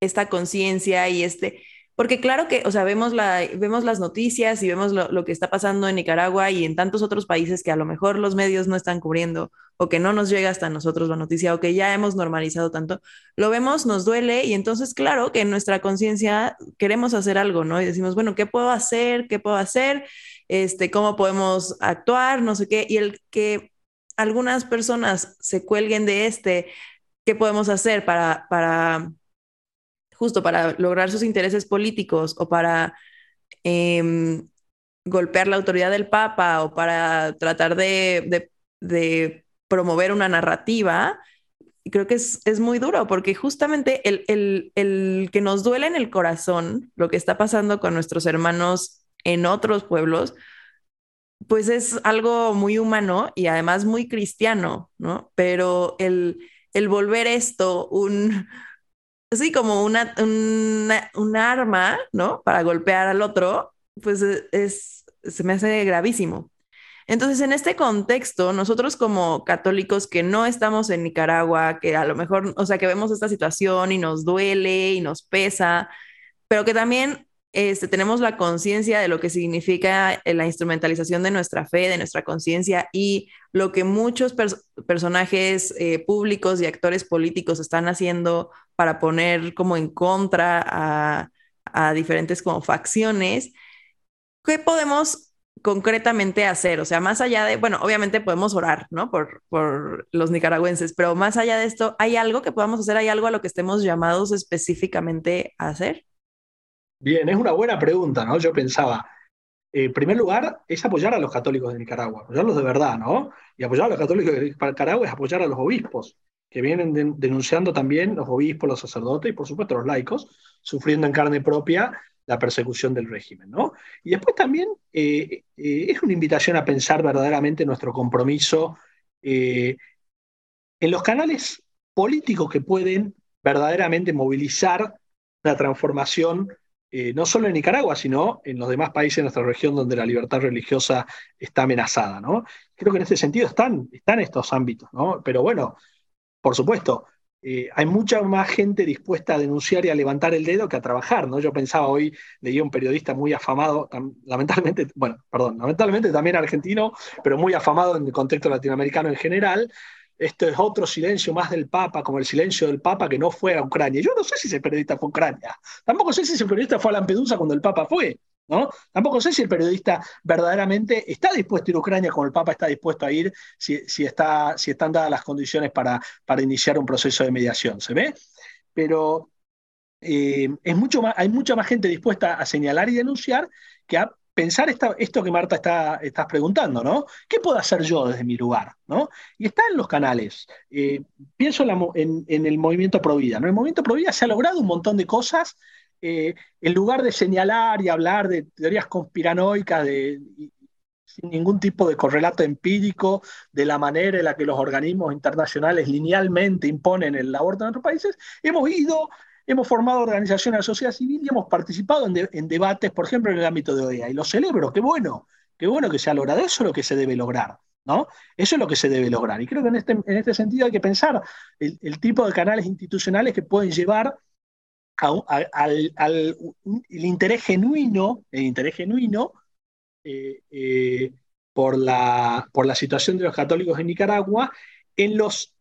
esta conciencia y este, porque claro que, o sea, vemos, la, vemos las noticias y vemos lo, que está pasando en Nicaragua y en tantos otros países que a lo mejor los medios no están cubriendo o que no nos llega hasta nosotros la noticia o que ya hemos normalizado tanto, lo vemos, nos duele y entonces claro que en nuestra conciencia queremos hacer algo, ¿no? Y decimos, bueno, ¿qué puedo hacer? ¿Qué puedo hacer? Este, ¿Cómo podemos actuar? No sé qué. Y el que algunas personas se cuelguen de este, ¿qué podemos hacer para... para justo para lograr sus intereses políticos o para em, golpear la autoridad del Papa o para tratar de, promover una narrativa, creo que es, muy duro porque justamente el, el, que nos duele en el corazón lo que está pasando con nuestros hermanos en otros pueblos, pues es algo muy humano y además muy cristiano, ¿no? Pero el, el volver esto un, sí, como una, un arma, ¿no? Para golpear al otro, pues e, es, se me hace gravísimo. Entonces, en este contexto, nosotros como católicos que no estamos en Nicaragua, que a lo mejor, o sea, que vemos esta situación y nos duele y nos pesa, pero que también este, tenemos la conciencia de lo que significa eh, la instrumentalización de nuestra fe, de nuestra conciencia y lo que muchos personajes eh, públicos y actores políticos están haciendo para poner como en contra a, diferentes como facciones. ¿Qué podemos concretamente hacer? O sea, más allá de, bueno, obviamente podemos orar, ¿no? Por, por los nicaragüenses, pero más allá de esto, ¿hay algo que podamos hacer? ¿Hay algo a lo que estemos llamados específicamente a hacer? Bien, es una buena pregunta, ¿no? Yo pensaba, en primer lugar, es apoyar a los católicos de Nicaragua, apoyarlos de verdad, ¿no? Y apoyar a los católicos de Nicaragua es apoyar a los obispos, que vienen denunciando también los obispos, los sacerdotes y por supuesto los laicos, sufriendo en carne propia la persecución del régimen, ¿no? Y después también eh, eh, es una invitación a pensar verdaderamente nuestro compromiso eh, en los canales políticos que pueden verdaderamente movilizar la transformación eh, no solo en Nicaragua, sino en los demás países de nuestra región donde la libertad religiosa está amenazada. ¿no? Creo que en este sentido están, están estos ámbitos, ¿no? pero bueno, por supuesto, eh, hay mucha más gente dispuesta a denunciar y a levantar el dedo que a trabajar, ¿no? Yo pensaba hoy, leía un periodista muy afamado, lamentablemente, bueno, perdón, lamentablemente también argentino, pero muy afamado en el contexto latinoamericano en general, esto es otro silencio más del Papa, como el silencio del Papa que no fue a Ucrania. Yo no sé si ese periodista fue a Ucrania. Tampoco sé si ese periodista fue a Lampedusa cuando el Papa fue. ¿no? Tampoco sé si el periodista verdaderamente está dispuesto a ir a Ucrania como el Papa está dispuesto a ir si, si, está, si están dadas las condiciones para, para iniciar un proceso de mediación. ¿Se ve? Pero eh, es mucho más, hay mucha más gente dispuesta a señalar y denunciar que a pensar esto que Marta está, estás preguntando, ¿no? ¿Qué puedo hacer yo desde mi lugar? ¿no? Y está en los canales. Eh, pienso en, el movimiento Provida. ¿no? El movimiento Provida se ha logrado un montón de cosas. Eh, en lugar de señalar y hablar de teorías conspiranoicas, de, sin ningún tipo de correlato empírico de la manera en la que los organismos internacionales linealmente imponen el aborto en otros países, hemos ido hemos formado organizaciones de la sociedad civil y hemos participado en, debates, por ejemplo, en el ámbito de OEA. Y lo celebro, qué bueno, qué bueno que se ha logrado. Eso es lo que se debe lograr. ¿no? Eso es lo que se debe lograr. Y creo que en este, en este sentido hay que pensar el, tipo de canales institucionales que pueden llevar al, el interés genuino, el interés genuino eh, eh, por, la, por la situación de los católicos en Nicaragua en los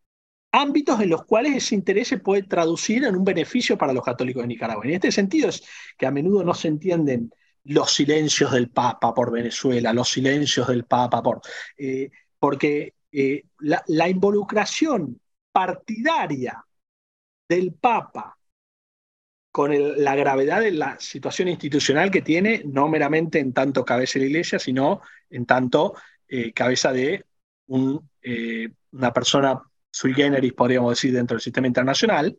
ámbitos en los cuales ese interés se puede traducir en un beneficio para los católicos de Nicaragua. En este sentido es que a menudo no se entienden los silencios del Papa por Venezuela, los silencios del Papa por... Eh, porque eh, la, involucración partidaria del Papa con la gravedad de la situación institucional que tiene, no meramente en tanto cabeza de la Iglesia, sino en tanto eh, cabeza de una persona sui generis, podríamos decir, dentro del sistema internacional,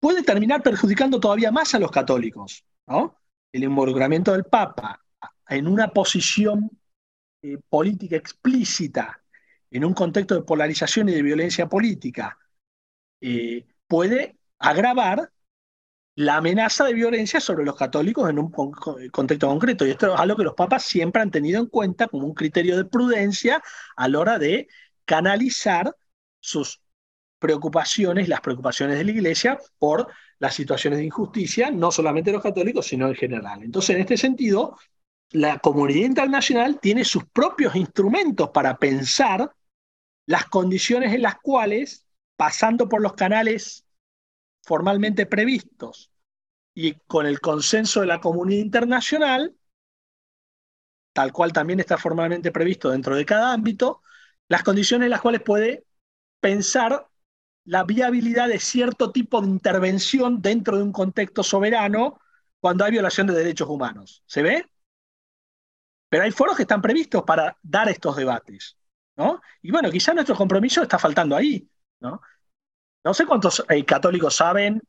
puede terminar perjudicando todavía más a los católicos. El involucramiento del Papa en una posición eh, política explícita, en un contexto de polarización y de violencia política, eh, puede agravar la amenaza de violencia sobre los católicos en un contexto concreto. Y esto es algo que los papas siempre han tenido en cuenta como un criterio de prudencia a la hora de canalizar sus preocupaciones, las preocupaciones de la Iglesia por las situaciones de injusticia, no solamente los católicos, sino en general. Entonces, en este sentido, la comunidad internacional tiene sus propios instrumentos para pensar las condiciones en las cuales, pasando por los canales formalmente previstos y con el consenso de la comunidad internacional, tal cual también está formalmente previsto dentro de cada ámbito, las condiciones en las cuales puede pensar la viabilidad de cierto tipo de intervención dentro de un contexto soberano cuando hay violación de derechos humanos. ¿Se ve? Pero hay foros que están previstos para dar estos debates. ¿no? Y bueno, quizá nuestro compromiso está faltando ahí. ¿no? No sé cuántos eh, católicos saben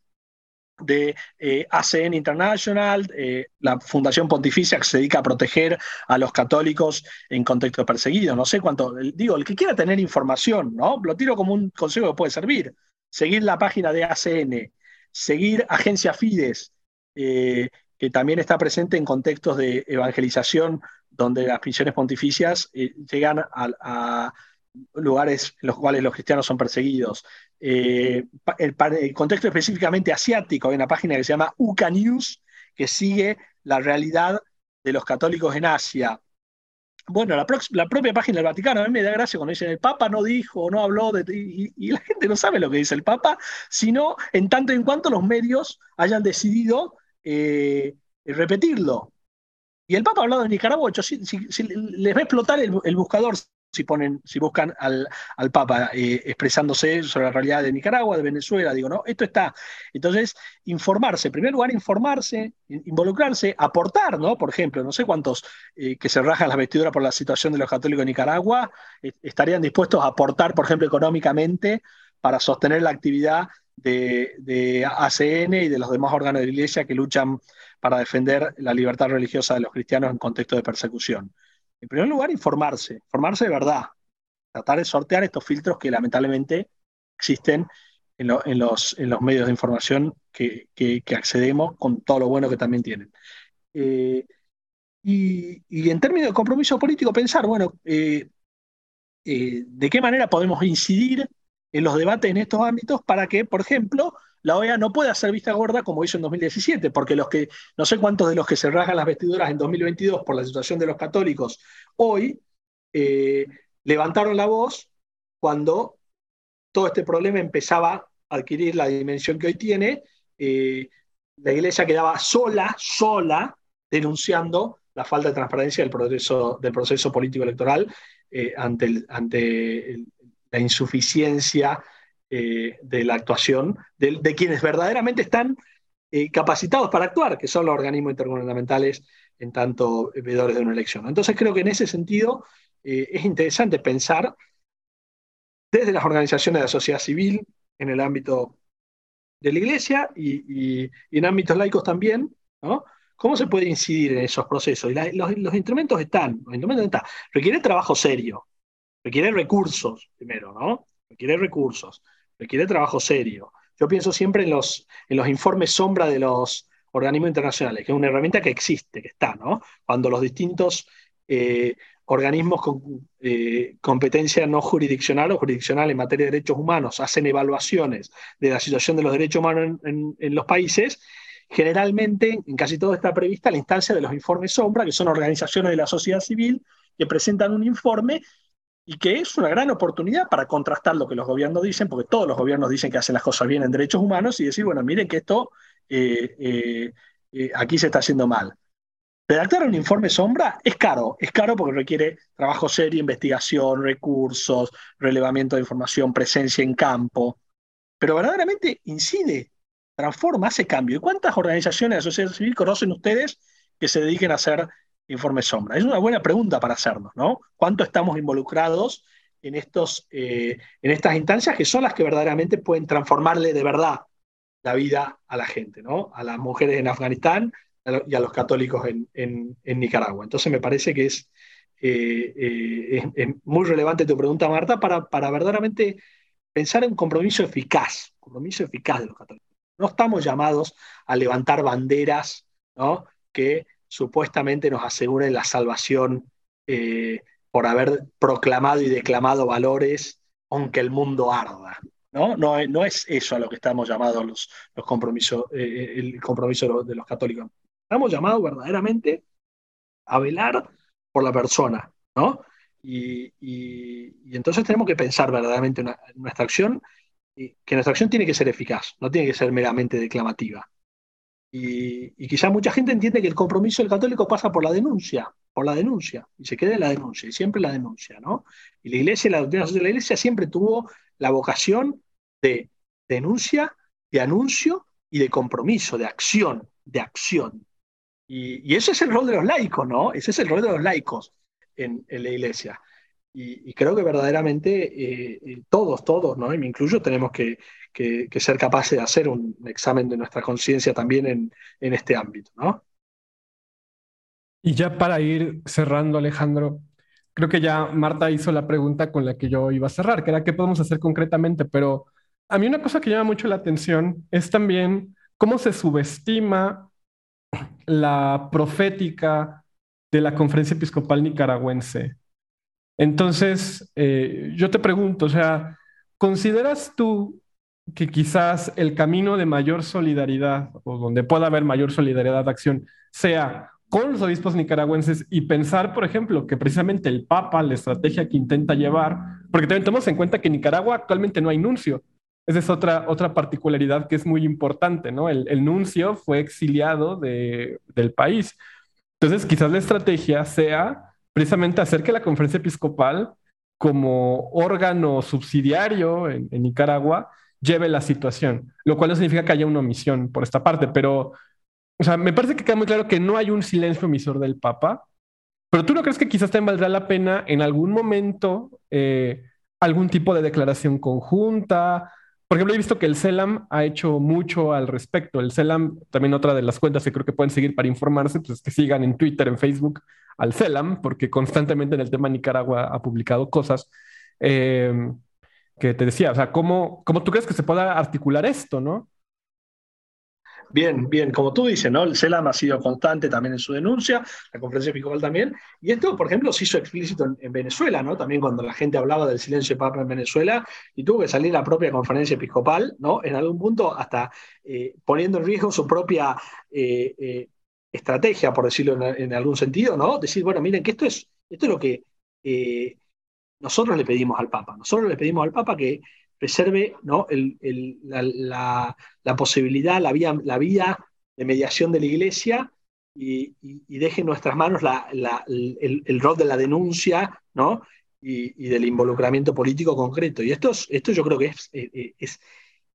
de eh, ACN International, eh, la Fundación Pontificia que se dedica a proteger a los católicos en contexto perseguido. No sé cuánto, digo, el que quiera tener información, ¿no? Lo tiro como un consejo que puede servir. Seguir la página de ACN, seguir Agencia Fides, que también está presente en contextos de evangelización donde las prisiones pontificias llegan a lugares en los cuales los cristianos son perseguidos. Eh, el, contexto específicamente asiático, hay una página que se llama UCA News, que sigue la realidad de los católicos en Asia. Bueno, la, propia página del Vaticano, a mí me da gracia cuando dicen el Papa no dijo, no habló, de, y, la gente no sabe lo que dice el Papa, sino en tanto en cuanto los medios hayan decidido eh, repetirlo. Y el Papa ha hablado de Nicaragua, si, les va a explotar el buscador si, buscan al, Papa eh, expresándose sobre la realidad de Nicaragua, de Venezuela, digo, no, esto está. Entonces, informarse, en primer lugar, informarse, involucrarse, aportar, ¿no? Por ejemplo, no sé cuántos eh, que se rajan las vestiduras por la situación de los católicos en Nicaragua estarían dispuestos a aportar, por ejemplo, económicamente para sostener la actividad de, de ACN y de los demás órganos de la Iglesia que luchan para defender la libertad religiosa de los cristianos en contexto de persecución. En primer lugar, informarse, informarse de verdad, tratar de sortear estos filtros que lamentablemente existen en, los, en los, medios de información que, accedemos con todo lo bueno que también tienen. Eh, y, en términos de compromiso político, pensar, bueno, eh, eh, de qué manera podemos incidir en los debates en estos ámbitos para que, por ejemplo, la OEA no puede hacer vista gorda como hizo en 2017, porque los que, no sé cuántos de los que se rasgan las vestiduras en 2022 por la situación de los católicos hoy, eh, levantaron la voz cuando todo este problema empezaba a adquirir la dimensión que hoy tiene, eh, la iglesia quedaba sola, sola, denunciando la falta de transparencia del proceso, político electoral eh, ante la insuficiencia eh, de la actuación de, quienes verdaderamente están eh, capacitados para actuar, que son los organismos intergubernamentales en tanto veedores de una elección. Entonces creo que en ese sentido eh, es interesante pensar desde las organizaciones de la sociedad civil, en el ámbito de la iglesia y, en ámbitos laicos también, ¿no? ¿Cómo se puede incidir en esos procesos? Y los, instrumentos están, los instrumentos están. Requiere trabajo serio, requiere recursos primero, ¿no? Requiere recursos requiere trabajo serio. Yo pienso siempre en los, en los informes sombra de los organismos internacionales, que es una herramienta que existe, que está, ¿no? Cuando los distintos eh, organismos con eh, competencia no jurisdiccional o jurisdiccional en materia de derechos humanos hacen evaluaciones de la situación de los derechos humanos en, en los países, generalmente en casi todo está prevista la instancia de los informes sombra, que son organizaciones de la sociedad civil que presentan un informe y que es una gran oportunidad para contrastar lo que los gobiernos dicen, porque todos los gobiernos dicen que hacen las cosas bien en derechos humanos, y decir, bueno, miren que esto eh, eh, eh, aquí se está haciendo mal. Redactar un informe sombra es caro, es caro porque requiere trabajo serio, investigación, recursos, relevamiento de información, presencia en campo, pero verdaderamente incide, transforma, hace cambio. ¿Y cuántas organizaciones de sociedad civil conocen ustedes que se dediquen a hacer informe sombra? Es una buena pregunta para hacernos, ¿no? ¿Cuánto estamos involucrados en, estos, eh, en estas instancias que son las que verdaderamente pueden transformarle de verdad la vida a la gente, ¿no? A las mujeres en Afganistán y a los católicos en, Nicaragua. Entonces me parece que es, eh, eh, es, muy relevante tu pregunta, Marta, para, para verdaderamente pensar en un compromiso eficaz, compromiso eficaz de los católicos. No estamos llamados a levantar banderas ¿no? que supuestamente nos aseguren la salvación eh, por haber proclamado y declamado valores, aunque el mundo arda. ¿no? No, es eso a lo que estamos llamados los, los compromisos, eh, el compromiso de los católicos. Estamos llamados verdaderamente a velar por la persona, ¿no? Y, entonces tenemos que pensar verdaderamente en nuestra acción, y que nuestra acción tiene que ser eficaz, no tiene que ser meramente declamativa. Y, y quizá mucha gente entiende que el compromiso del católico pasa por la denuncia, por la denuncia, y se queda en la denuncia, y siempre la denuncia, ¿no? Y la iglesia, la doctrina de la iglesia siempre tuvo la vocación de denuncia, de anuncio y de compromiso, de acción, de acción. Y, ese es el rol de los laicos, ¿no? Ese es el rol de los laicos en, la iglesia. Y, creo que verdaderamente eh, eh, todos, todos, ¿no? Y me incluyo, tenemos que, ser capaces de hacer un examen de nuestra conciencia también en, en este ámbito, ¿no? Y ya para ir cerrando, Alejandro, creo que ya Marta hizo la pregunta con la que yo iba a cerrar, que era qué podemos hacer concretamente, pero a mí una cosa que llama mucho la atención es también cómo se subestima la profética de la conferencia episcopal nicaragüense. Entonces, eh, yo te pregunto, o sea, ¿consideras tú que quizás el camino de mayor solidaridad o donde pueda haber mayor solidaridad de acción sea con los obispos nicaragüenses y pensar, por ejemplo, que precisamente el Papa, la estrategia que intenta llevar, porque también tenemos en cuenta que en Nicaragua actualmente no hay nuncio. Esa es otra, otra particularidad que es muy importante, ¿no? El, nuncio fue exiliado de, del país. Entonces, quizás la estrategia sea precisamente hacer que la conferencia episcopal, como órgano subsidiario en, Nicaragua, lleve la situación, lo cual no significa que haya una omisión por esta parte, pero o sea, me parece que queda muy claro que no hay un silencio emisor del Papa, pero tú no crees que quizás te valdrá la pena en algún momento eh, algún tipo de declaración conjunta. Por ejemplo, he visto que el CELAM ha hecho mucho al respecto. El CELAM, también otra de las cuentas que creo que pueden seguir para informarse, pues es que sigan en Twitter, en Facebook al CELAM, porque constantemente en el tema Nicaragua ha publicado cosas. Eh, que te decía, o sea, ¿cómo, ¿cómo tú crees que se pueda articular esto, no? Bien, bien, como tú dices, ¿no? El CELAM ha sido constante también en su denuncia, la conferencia episcopal también, y esto, por ejemplo, se hizo explícito en, Venezuela, ¿no? También cuando la gente hablaba del silencio de Papa en Venezuela, y tuvo que salir la propia conferencia episcopal, ¿no? En algún punto hasta eh, poniendo en riesgo su propia eh, estrategia, por decirlo en, algún sentido, ¿no? Decir, bueno, miren, que esto es, esto es lo que nosotros le pedimos al Papa, nosotros le pedimos al Papa que preserve ¿no? la, posibilidad, la vía, la vía de mediación de la Iglesia y, deje en nuestras manos el, rol de la denuncia ¿no? y, del involucramiento político concreto. Y esto, esto yo creo que es... Eh, eh, es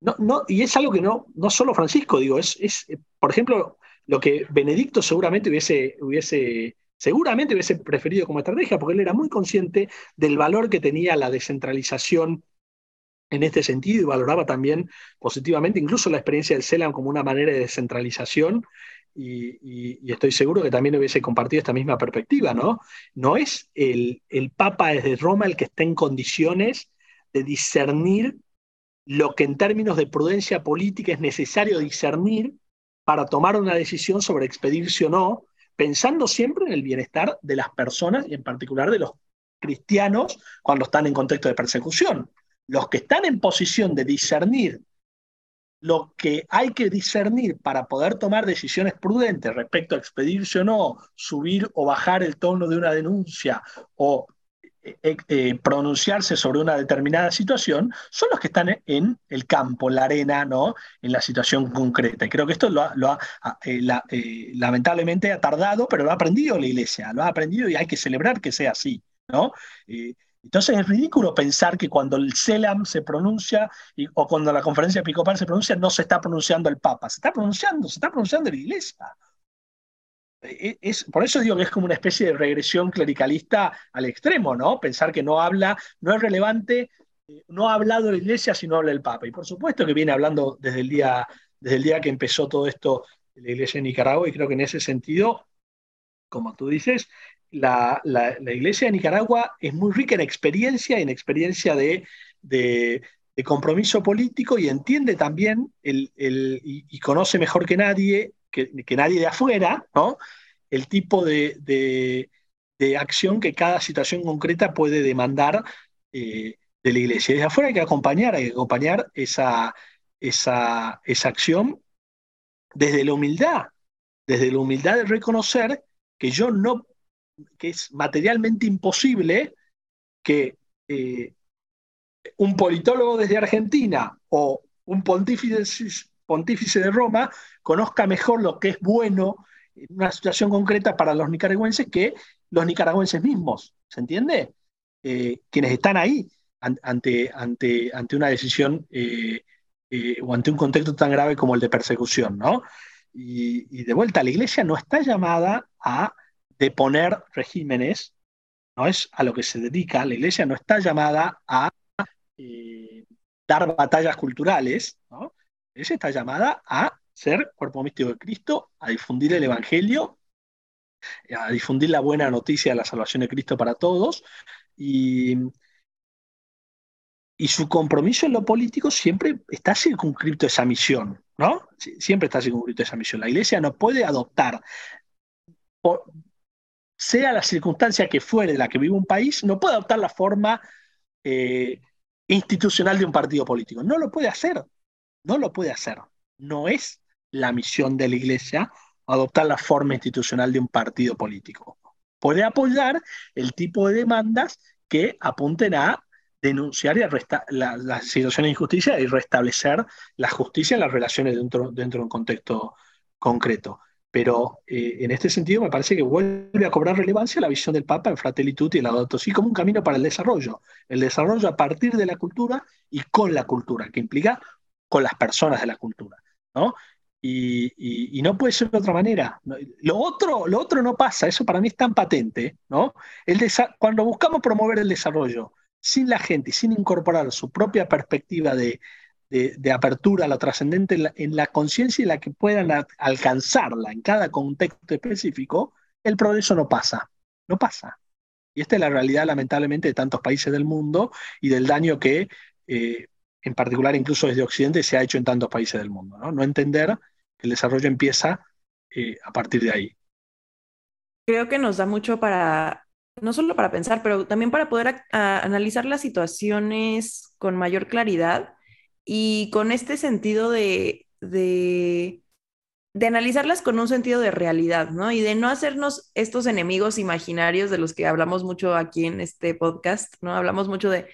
no, no, y es algo que no, no solo Francisco, digo, es, es, eh, por ejemplo, lo que Benedicto seguramente hubiese, hubiese seguramente hubiese preferido como estrategia, porque él era muy consciente del valor que tenía la descentralización en este sentido y valoraba también positivamente incluso la experiencia del CELAM como una manera de descentralización y, estoy seguro que también hubiese compartido esta misma perspectiva, ¿no? No es el, el Papa desde Roma el que está en condiciones de discernir lo que en términos de prudencia política es necesario discernir para tomar una decisión sobre expedirse o no, pensando siempre en el bienestar de las personas y en particular de los cristianos cuando están en contexto de persecución. Los que están en posición de discernir lo que hay que discernir para poder tomar decisiones prudentes respecto a expedirse o no, subir o bajar el tono de una denuncia o eh, eh, eh, pronunciarse sobre una determinada situación, son los que están en el campo, la arena, ¿no? en la situación concreta. Y creo que esto lo ha, lamentablemente ha tardado, pero lo ha aprendido la Iglesia, lo ha aprendido y hay que celebrar que sea así. ¿no? Entonces es ridículo pensar que cuando el CELAM se pronuncia o cuando la conferencia episcopal se pronuncia, no se está pronunciando el Papa, se está pronunciando, se está pronunciando la Iglesia. E, es, por eso digo que es como una especie de regresión clericalista al extremo, ¿no? Pensar que no habla, no es relevante, eh, no ha hablado la Iglesia si no habla el Papa. Y por supuesto que viene hablando desde el día, desde el día que empezó todo esto de la Iglesia en Nicaragua, y creo que en ese sentido, como tú dices, la, iglesia de Nicaragua es muy rica en experiencia, en experiencia de, compromiso político y entiende también el, y, conoce mejor que nadie, que, nadie de afuera, ¿no? el tipo de, acción que cada situación concreta puede demandar eh, de la iglesia. Desde afuera hay que acompañar, hay que acompañar esa, esa, esa acción desde la humildad, desde la humildad de reconocer que yo no, que es materialmente imposible que eh, un politólogo desde Argentina o un pontífice, pontífice de Roma conozca mejor lo que es bueno en una situación concreta para los nicaragüenses que los nicaragüenses mismos, ¿se entiende? Eh, quienes están ahí ante, ante, ante una decisión eh, o ante un contexto tan grave como el de persecución, ¿no? Y, de vuelta, la iglesia no está llamada a deponer regímenes, no es a lo que se dedica, la iglesia no está llamada a eh, dar batallas culturales, ¿no? La iglesia está llamada a ser cuerpo místico de Cristo, a difundir el Evangelio, a difundir la buena noticia de la salvación de Cristo para todos, y, su compromiso en lo político siempre está circunscrito a esa misión, ¿no? Siempre está circunscrito a esa misión. La iglesia no puede adoptar, sea la circunstancia que fuere la que vive un país, no puede adoptar la forma eh, institucional de un partido político. No lo puede hacer, no lo puede hacer. No es la misión de la iglesia adoptar la forma institucional de un partido político. Puede apoyar el tipo de demandas que apunten a denunciar y la, la, situación de injusticia y restablecer la justicia en las relaciones dentro, dentro de un contexto concreto. Pero eh, en este sentido me parece que vuelve a cobrar relevancia la visión del Papa en Fratelli Tutti y Laudato Si como un camino para el desarrollo. El desarrollo a partir de la cultura y con la cultura, que implica con las personas de la cultura. ¿no? Y, no puede ser de otra manera. Lo otro, lo otro no pasa, eso para mí es tan patente. ¿no? El cuando buscamos promover el desarrollo sin la gente y sin incorporar su propia perspectiva de, apertura a lo trascendente en la, conciencia y la que puedan alcanzarla en cada contexto específico, el progreso no pasa, no pasa. Y esta es la realidad lamentablemente de tantos países del mundo y del daño que, eh, en particular incluso desde Occidente, se ha hecho en tantos países del mundo. No, entender que el desarrollo empieza eh, a partir de ahí. Creo que nos da mucho para no solo para pensar, pero también para poder analizar las situaciones con mayor claridad y con este sentido de, de, analizarlas con un sentido de realidad, ¿no? Y de no hacernos estos enemigos imaginarios de los que hablamos mucho aquí en este podcast, ¿no? Hablamos mucho de,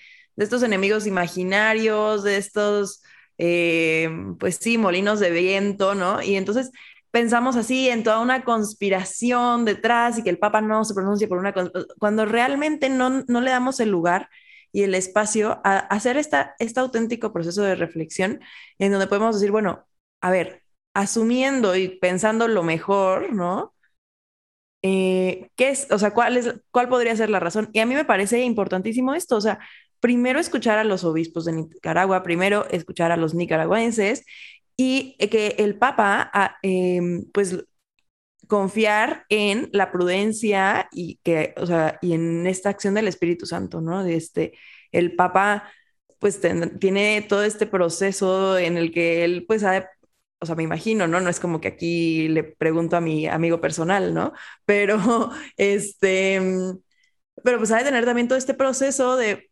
estos enemigos imaginarios, de estos, eh, pues sí, molinos de viento, ¿no? Y entonces pensamos así en toda una conspiración detrás y que el Papa no se pronuncie por una... Cuando realmente no, no le damos el lugar y el espacio a hacer esta, este auténtico proceso de reflexión en donde podemos decir, bueno, a ver, asumiendo y pensando lo mejor, ¿no? Eh, ¿Qué es, o sea, cuál, es, cuál podría ser la razón? Y a mí me parece importantísimo esto, o sea, primero escuchar a los obispos de Nicaragua, primero escuchar a los nicaragüenses y que el Papa, ah, em, pues, confiar en la prudencia y que, o sea, y en esta acción del Espíritu Santo, ¿no? De este, el Papa, pues, tiene todo este proceso en el que él, pues, ha o sea, me imagino, ¿no? No es como que aquí le pregunto a mi amigo personal, ¿no? Pero, este, pero pues ha de tener también todo este proceso de,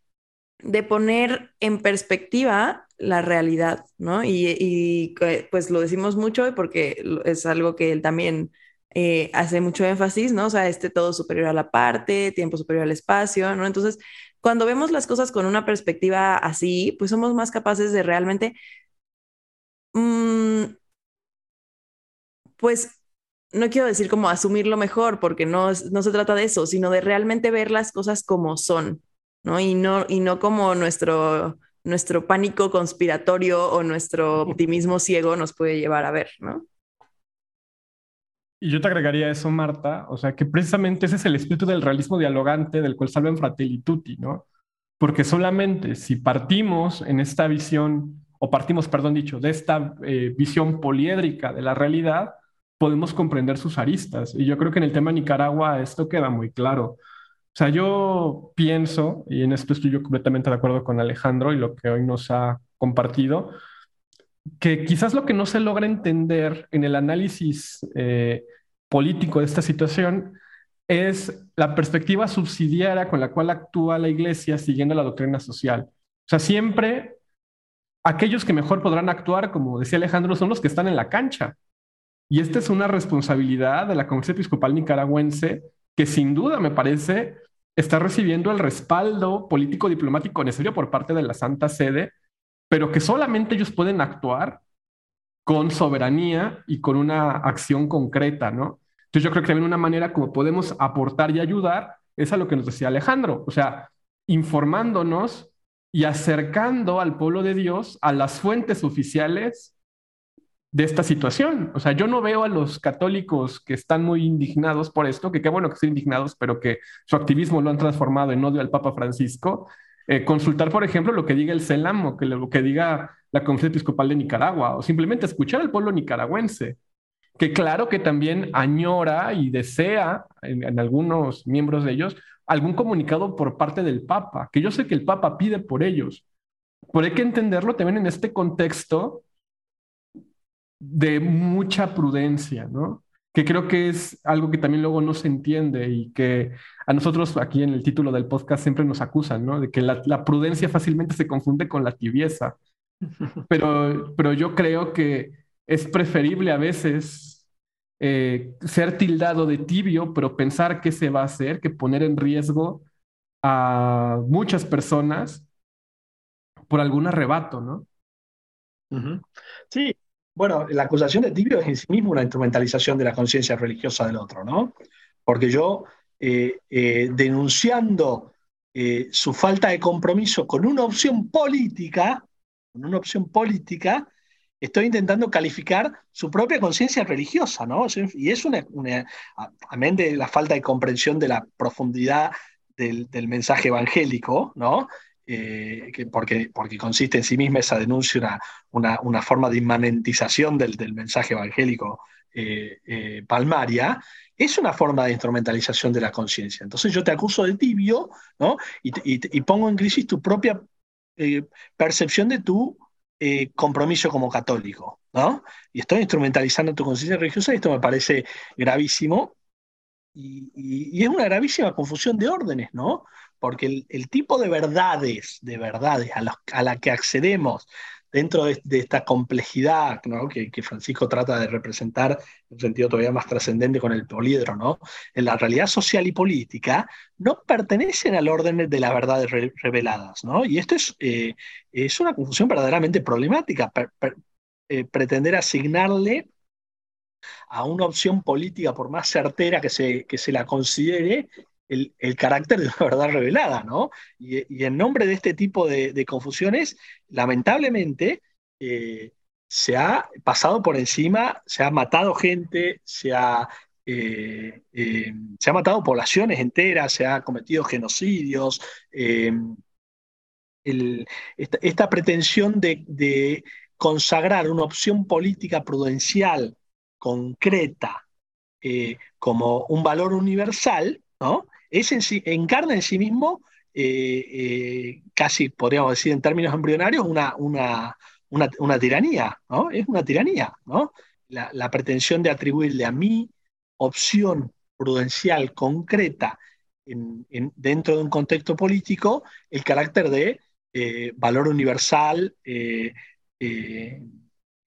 de poner en perspectiva la realidad, ¿no? Y, pues lo decimos mucho porque es algo que él también eh, hace mucho énfasis, ¿no? O sea, este todo superior a la parte, tiempo superior al espacio, ¿no? Entonces, cuando vemos las cosas con una perspectiva así, pues somos más capaces de realmente, mm, pues, no quiero decir como asumirlo mejor, porque no, no se trata de eso, sino de realmente ver las cosas como son, ¿no? Y no, y no como nuestro nuestro pánico conspiratorio o nuestro optimismo ciego nos puede llevar a ver, ¿no? Y yo te agregaría eso, Marta, o sea, que precisamente ese es el espíritu del realismo dialogante del cual salven Fratelli Tutti, ¿no? Porque solamente si partimos en esta visión, o partimos, perdón dicho, de esta eh, visión poliédrica de la realidad, podemos comprender sus aristas. Y yo creo que en el tema de Nicaragua esto queda muy claro. O sea, yo pienso, y en esto estoy yo completamente de acuerdo con Alejandro y lo que hoy nos ha compartido, que quizás lo que no se logra entender en el análisis eh, político de esta situación es la perspectiva subsidiaria con la cual actúa la iglesia siguiendo la doctrina social. O sea, siempre aquellos que mejor podrán actuar, como decía Alejandro, son los que están en la cancha. Y esta es una responsabilidad de la Conferencia Episcopal Nicaragüense que sin duda me parece está recibiendo el respaldo político diplomático necesario por parte de la Santa Sede pero que solamente ellos pueden actuar con soberanía y con una acción concreta, ¿no? Entonces yo creo que también una manera como podemos aportar y ayudar es a lo que nos decía Alejandro, o sea, informándonos y acercando al pueblo de Dios a las fuentes oficiales de esta situación. O sea, yo no veo a los católicos que están muy indignados por esto, que qué bueno que estén indignados, pero que su activismo lo han transformado en odio al Papa Francisco, eh, consultar, por ejemplo, lo que diga el CELAM o lo que diga la Conferencia Episcopal de Nicaragua, o simplemente escuchar al pueblo nicaragüense, que claro que también añora y desea en, algunos miembros de ellos algún comunicado por parte del Papa, que yo sé que el Papa pide por ellos, pero hay que entenderlo también en este contexto de mucha prudencia, ¿no? que creo que es algo que también luego no se entiende y que a nosotros aquí en el título del podcast siempre nos acusan, ¿no? De que la, prudencia fácilmente se confunde con la tibieza. Pero, pero yo creo que es preferible a veces eh, ser tildado de tibio, pero pensar qué se va a hacer, que poner en riesgo a muchas personas por algún arrebato, ¿no? Sí, bueno, la acusación de tibio es en sí mismo una instrumentalización de la conciencia religiosa del otro, ¿no? Porque yo, eh, eh, denunciando eh, su falta de compromiso con una opción política, con una opción política, estoy intentando calificar su propia conciencia religiosa, ¿no? Y es una, amén de la falta de comprensión de la profundidad del mensaje evangélico, ¿no? Eh, porque, porque consiste en sí misma esa denuncia, una, una, forma de inmanentización del, del mensaje evangélico eh, eh, palmaria, es una forma de instrumentalización de la conciencia. Entonces yo te acuso de tibio ¿no? y, y, pongo en crisis tu propia percepción de tu compromiso como católico. ¿no? Y estoy instrumentalizando tu conciencia religiosa y esto me parece gravísimo. Y, y, es una gravísima confusión de órdenes, ¿no? Porque el, tipo de verdades, de verdades a, la que accedemos dentro de, esta complejidad que, Francisco trata de representar en un sentido todavía más trascendente con el poliedro, en la realidad social y política, no pertenecen al orden de las verdades reveladas. Y esto es, eh, es una confusión verdaderamente problemática, eh, pretender asignarle a una opción política, por más certera que se, que se la considere, el, carácter de la verdad revelada, ¿no? Y, en nombre de este tipo de, confusiones, lamentablemente, eh, se ha pasado por encima, se ha matado gente, se ha, eh, eh, se ha matado poblaciones enteras, se ha cometido genocidios. esta, pretensión de consagrar una opción política prudencial concreta como un valor universal, ¿no? Es en encarna en sí mismo, eh, eh, casi podríamos decir en términos embrionarios, una, una, una, tiranía, ¿no? Es una tiranía, ¿no? La, pretensión de atribuirle a mi opción prudencial concreta en, dentro de un contexto político el carácter de eh, valor universal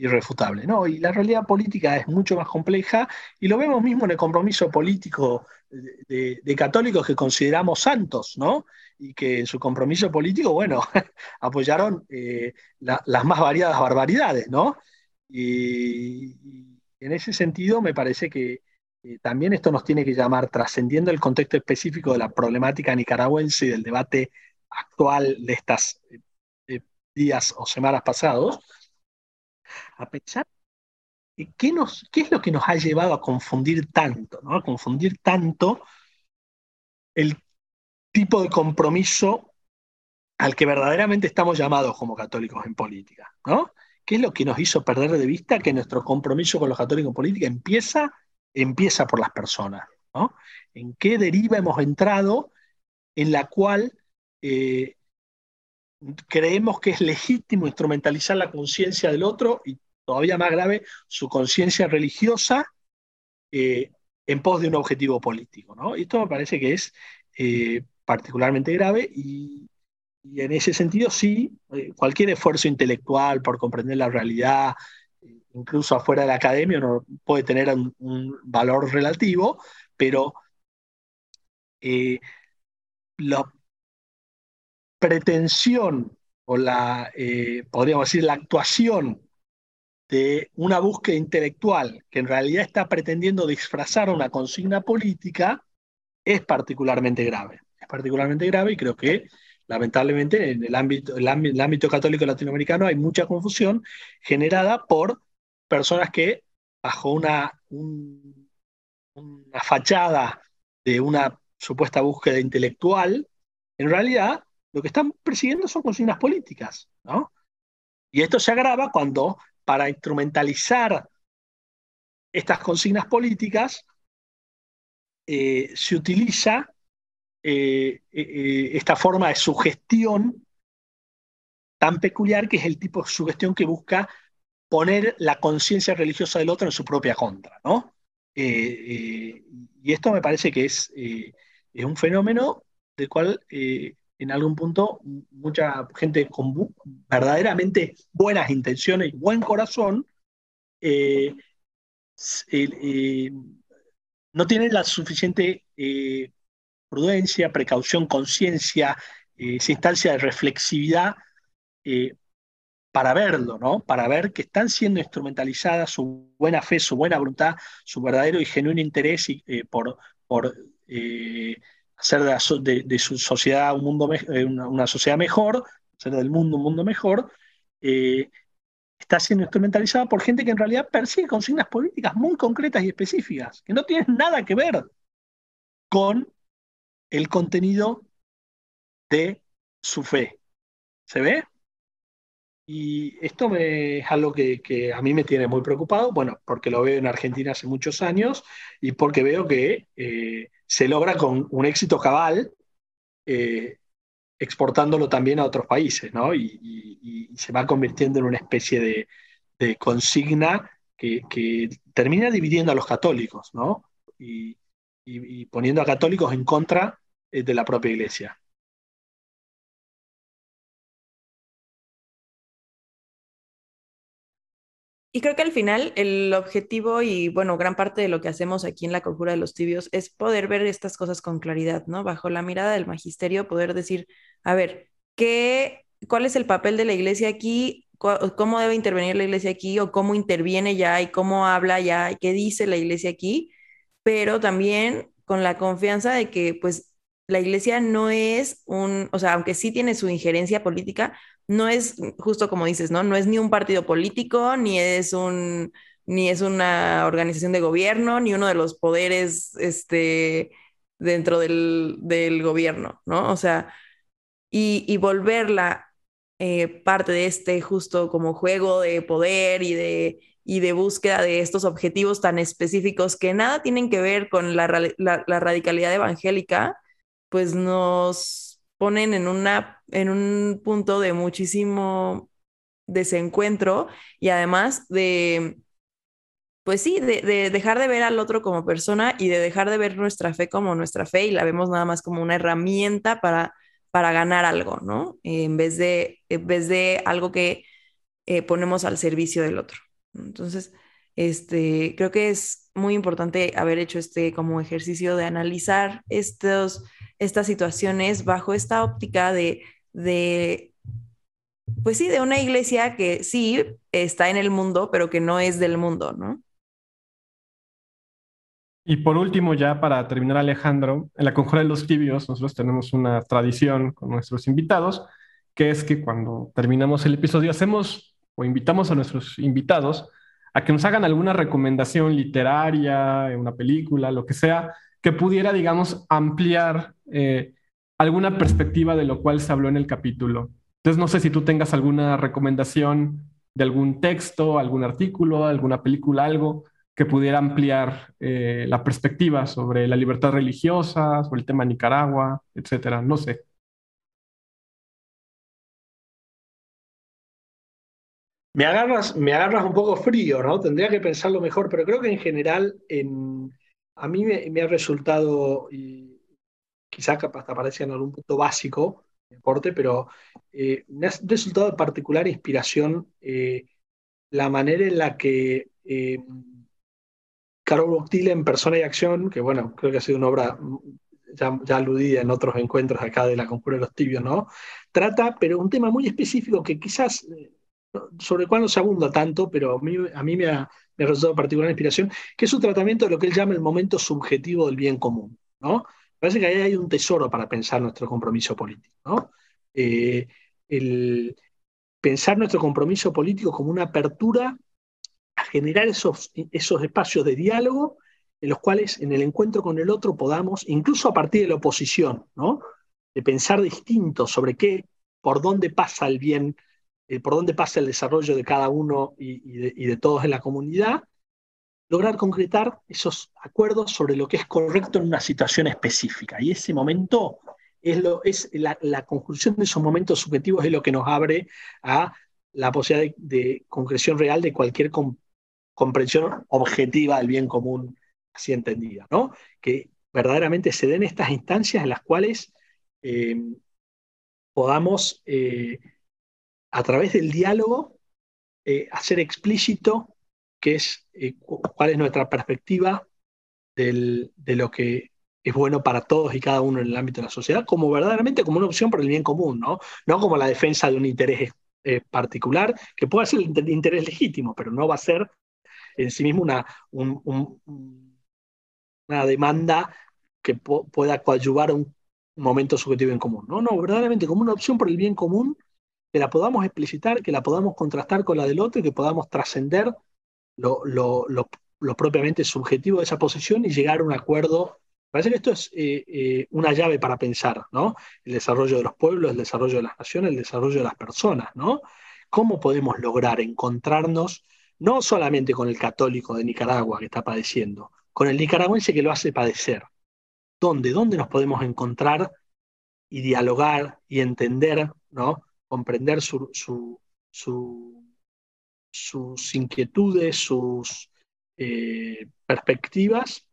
irrefutable. ¿no? Y la realidad política es mucho más compleja y lo vemos mismo en el compromiso político de, católicos que consideramos santos, ¿no? Y que en su compromiso político, bueno, apoyaron eh, las más variadas barbaridades, ¿no? Y, en ese sentido me parece que eh, también esto nos tiene que llamar, trascendiendo el contexto específico de la problemática nicaragüense y del debate actual de estos eh, días o semanas pasados, a pensar ¿qué, ¿qué es lo que nos ha llevado a confundir tanto, ¿no? a confundir tanto el tipo de compromiso al que verdaderamente estamos llamados como católicos en política, ¿no? ¿Qué es lo que nos hizo perder de vista que nuestro compromiso con los católicos en política empieza, empieza por las personas, ¿no? ¿En qué deriva hemos entrado en la cual eh, creemos que es legítimo instrumentalizar la conciencia del otro y todavía más grave, su conciencia religiosa eh, en pos de un objetivo político. ¿no? Y esto me parece que es eh, particularmente grave y, en ese sentido sí, cualquier esfuerzo intelectual por comprender la realidad, incluso afuera de la academia, no puede tener un, valor relativo, pero la pretensión o la, eh, podríamos decir, la actuación de una búsqueda intelectual que en realidad está pretendiendo disfrazar una consigna política es particularmente grave. Es particularmente grave y creo que lamentablemente en el ámbito, el ámbito, católico latinoamericano hay mucha confusión generada por personas que bajo una, una fachada de una supuesta búsqueda intelectual, en realidad lo que están persiguiendo son consignas políticas, ¿no? Y esto se agrava cuando, para instrumentalizar estas consignas políticas, eh, se utiliza eh, eh, esta forma de sugestión tan peculiar que es el tipo de sugestión que busca poner la conciencia religiosa del otro en su propia contra, ¿no? y esto me parece que es un fenómeno del cual en algún punto mucha gente con verdaderamente buenas intenciones y buen corazón eh, eh, no tienen la suficiente prudencia, precaución, conciencia, esa instancia de reflexividad para verlo, ¿no? Para ver que están siendo instrumentalizadas su buena fe, su buena voluntad, su verdadero y genuino interés por, por eh, hacer de, su sociedad un mundo eh, una, sociedad mejor, hacer del mundo un mundo mejor, eh, está siendo instrumentalizada por gente que en realidad persigue consignas políticas muy concretas y específicas, que no tienen nada que ver con el contenido de su fe. ¿Se ve? Y esto me, es algo que, a mí me tiene muy preocupado, bueno, porque lo veo en Argentina hace muchos años y porque veo que se logra con un éxito cabal, eh, exportándolo también a otros países, ¿no? Y, se va convirtiendo en una especie de, consigna que, termina dividiendo a los católicos, ¿no? Y, poniendo a católicos en contra eh, de la propia iglesia. Y creo que al final el objetivo y, bueno, gran parte de lo que hacemos aquí en la conjura de los tibios es poder ver estas cosas con claridad, ¿no? Bajo la mirada del magisterio, poder decir, a ver, ¿qué, ¿cuál es el papel de la iglesia aquí? ¿Cómo debe intervenir la iglesia aquí? ¿O cómo interviene ya? ¿Y cómo habla ya? ¿Y qué dice la iglesia aquí? Pero también con la confianza de que, pues, la iglesia no es un, o sea, aunque sí tiene su injerencia política, no es justo como dices, ¿no? No es ni un partido político, ni es un, ni es una organización de gobierno, ni uno de los poderes este, dentro del, gobierno, ¿no? O sea, y, volverla eh, parte de este justo como juego de poder y de, y de búsqueda de estos objetivos tan específicos que nada tienen que ver con la radicalidad evangélica, pues nos ponen en, en un punto de muchísimo desencuentro y además de, pues sí, de, dejar de ver al otro como persona y de dejar de ver nuestra fe como nuestra fe y la vemos nada más como una herramienta para, para ganar algo, ¿no? en, vez de, en vez de algo que eh, ponemos al servicio del otro. Entonces, este, creo que es muy importante haber hecho este como ejercicio de analizar estos estas situaciones bajo esta óptica de, de, pues sí, de una iglesia que sí está en el mundo, pero que no es del mundo, ¿no? Y por último, ya para terminar, Alejandro, en la Conjura de los Tibios, nosotros tenemos una tradición con nuestros invitados, que es que cuando terminamos el episodio hacemos o invitamos a nuestros invitados a que nos hagan alguna recomendación literaria, una película, lo que sea, que pudiera, digamos, ampliar eh, alguna perspectiva de lo cual se habló en el capítulo. Entonces, no sé si tú tengas alguna recomendación de algún texto, algún artículo, alguna película, algo que pudiera ampliar eh, la perspectiva sobre la libertad religiosa, sobre el tema Nicaragua, etcétera. No sé. Me agarras, me agarras un poco frío, ¿no? Tendría que pensarlo mejor, pero creo que en general a mí me, ha resultado, quizás hasta parece en algún punto básico, deporte, pero eh, me ha resultado de particular inspiración eh, la manera en la que eh, Carol Boctil en Persona y Acción, que bueno, creo que ha sido una obra ya, ya, aludida en otros encuentros acá de la Conjura de los Tibios, ¿no? Trata, pero un tema muy específico que quizás sobre el cual no se abunda tanto, pero a mí, me, ha, resultado particular inspiración, que es su tratamiento de lo que él llama el momento subjetivo del bien común. ¿no? Parece que ahí hay un tesoro para pensar nuestro compromiso político. ¿no? Eh, el pensar nuestro compromiso político como una apertura a generar esos, esos espacios de diálogo en los cuales en el encuentro con el otro podamos, incluso a partir de la oposición, ¿no? de pensar distinto sobre qué, por dónde pasa el bien eh, por dónde pasa el desarrollo de cada uno y, de, todos en la comunidad, lograr concretar esos acuerdos sobre lo que es correcto en una situación específica. Y ese momento es, la, conclusión de esos momentos subjetivos es lo que nos abre a la posibilidad de, concreción real de cualquier comprensión objetiva del bien común, así entendida, ¿no? Que verdaderamente se den estas instancias en las cuales eh, podamos eh, a través del diálogo, eh, hacer explícito qué es, eh, cuál es nuestra perspectiva de lo que es bueno para todos y cada uno en el ámbito de la sociedad, como verdaderamente como una opción por el bien común, no, no como la defensa de un interés eh, particular, que puede ser el interés legítimo, pero no va a ser en sí mismo una, una demanda que pueda coadyuvar a un momento subjetivo en común. No, no, verdaderamente como una opción por el bien común que la podamos explicitar, que la podamos contrastar con la del otro y que podamos trascender lo, propiamente subjetivo de esa posición y llegar a un acuerdo. Parece que esto es eh, eh, una llave para pensar, ¿no? El desarrollo de los pueblos, el desarrollo de las naciones, el desarrollo de las personas, ¿no? ¿Cómo podemos lograr encontrarnos no solamente con el católico de Nicaragua que está padeciendo, con el nicaragüense que lo hace padecer? ¿Dónde? ¿Dónde nos podemos encontrar y dialogar y entender, ¿no? comprender sus inquietudes, sus eh, perspectivas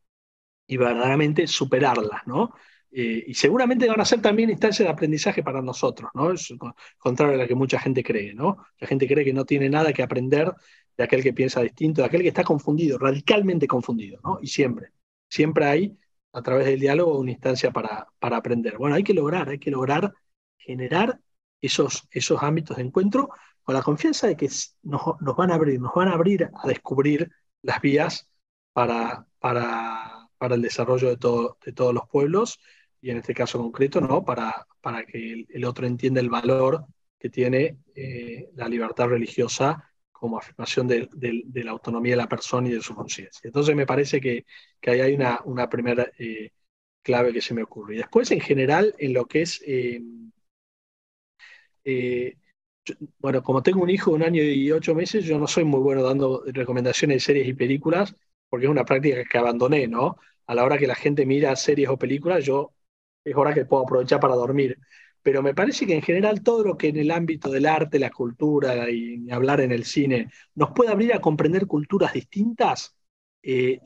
y verdaderamente superarlas, ¿no? Eh, y seguramente van a ser también instancias de aprendizaje para nosotros, ¿no? Es contrario a lo que mucha gente cree, ¿no? La gente cree que no tiene nada que aprender de aquel que piensa distinto, de aquel que está confundido, radicalmente confundido, ¿no? Y siempre, siempre hay, a través del diálogo, una instancia para, para aprender. Bueno, hay que lograr, hay que lograr generar esos, esos ámbitos de encuentro con la confianza de que nos, van a abrir, nos van a abrir a descubrir las vías para, para, para el desarrollo de, todo, de todos los pueblos y en este caso concreto, ¿no? para, para que el, otro entienda el valor que tiene eh, la libertad religiosa como afirmación de, la autonomía de la persona y de su conciencia. Entonces me parece que, que ahí hay una, una primera eh, clave que se me ocurre. Y después, en general, en lo que es eh, bueno, como tengo un hijo de un año y ocho meses, yo no soy muy bueno dando recomendaciones de series y películas, porque es una práctica que abandoné, ¿no? A la hora que la gente mira series o películas, yo es hora que puedo aprovechar para dormir. Pero me parece que en general todo lo que en el ámbito del arte, la cultura y hablar en el cine nos puede abrir a comprender culturas distintas, eh,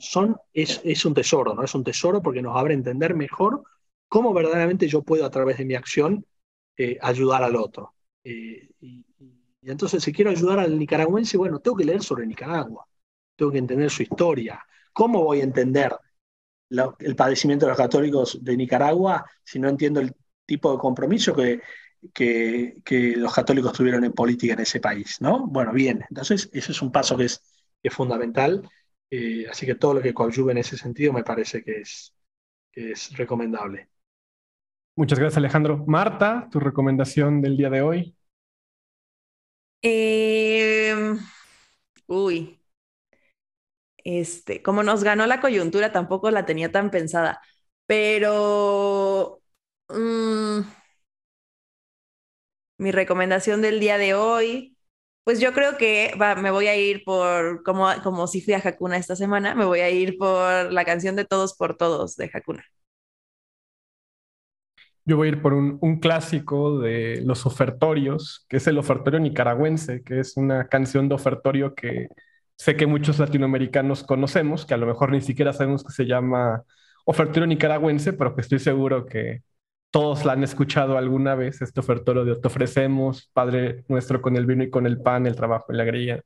es un tesoro, ¿no? Es un tesoro porque nos abre a entender mejor cómo verdaderamente yo puedo a través de mi acción eh, ayudar al otro. Eh, y, entonces, si quiero ayudar al nicaragüense, bueno, tengo que leer sobre Nicaragua, tengo que entender su historia. ¿Cómo voy a entender el padecimiento de los católicos de Nicaragua si no entiendo el tipo de compromiso que, que, los católicos tuvieron en política en ese país? ¿no? Bueno, bien, entonces ese es un paso que es, es fundamental. Eh, así que todo lo que coadyuve en ese sentido me parece que es, que es recomendable. Muchas gracias, Alejandro. Marta, tu recomendación del día de hoy. Em, uy, este, como nos ganó la coyuntura, tampoco la tenía tan pensada, pero mm, mi recomendación del día de hoy Pues yo creo que me voy a ir por, como, como si fui a Hakuna esta semana, me voy a ir por la canción de Todos por Todos de Hakuna. Yo voy a ir por un, un, clásico de los ofertorios, que es el ofertorio nicaragüense, que es una canción de ofertorio que sé que muchos latinoamericanos conocemos, que a lo mejor ni siquiera sabemos que se llama ofertorio nicaragüense, pero que estoy seguro que todos la han escuchado alguna vez, este ofertorio de te ofrecemos, Padre nuestro con el vino y con el pan, el trabajo y la alegría.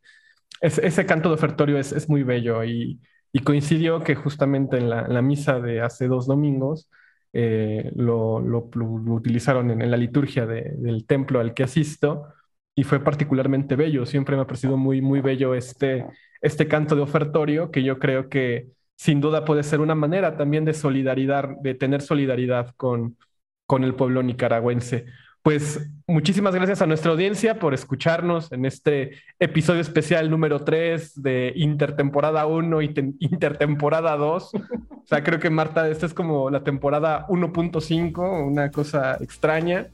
ese canto de ofertorio es, es muy bello y, y, coincidió que justamente en la, misa de hace dos domingos eh, lo, utilizaron en, la liturgia de, del templo al que asisto y fue particularmente bello. Siempre me ha parecido muy, muy bello este, este canto de ofertorio que yo creo que sin duda puede ser una manera también de solidaridad, de tener solidaridad con, con el pueblo nicaragüense. Pues muchísimas gracias a nuestra audiencia por escucharnos en este episodio especial número 3 de Intertemporada 1 y Intertemporada 2. O sea, creo que Marta, esta es como la temporada 1.5, una cosa extraña.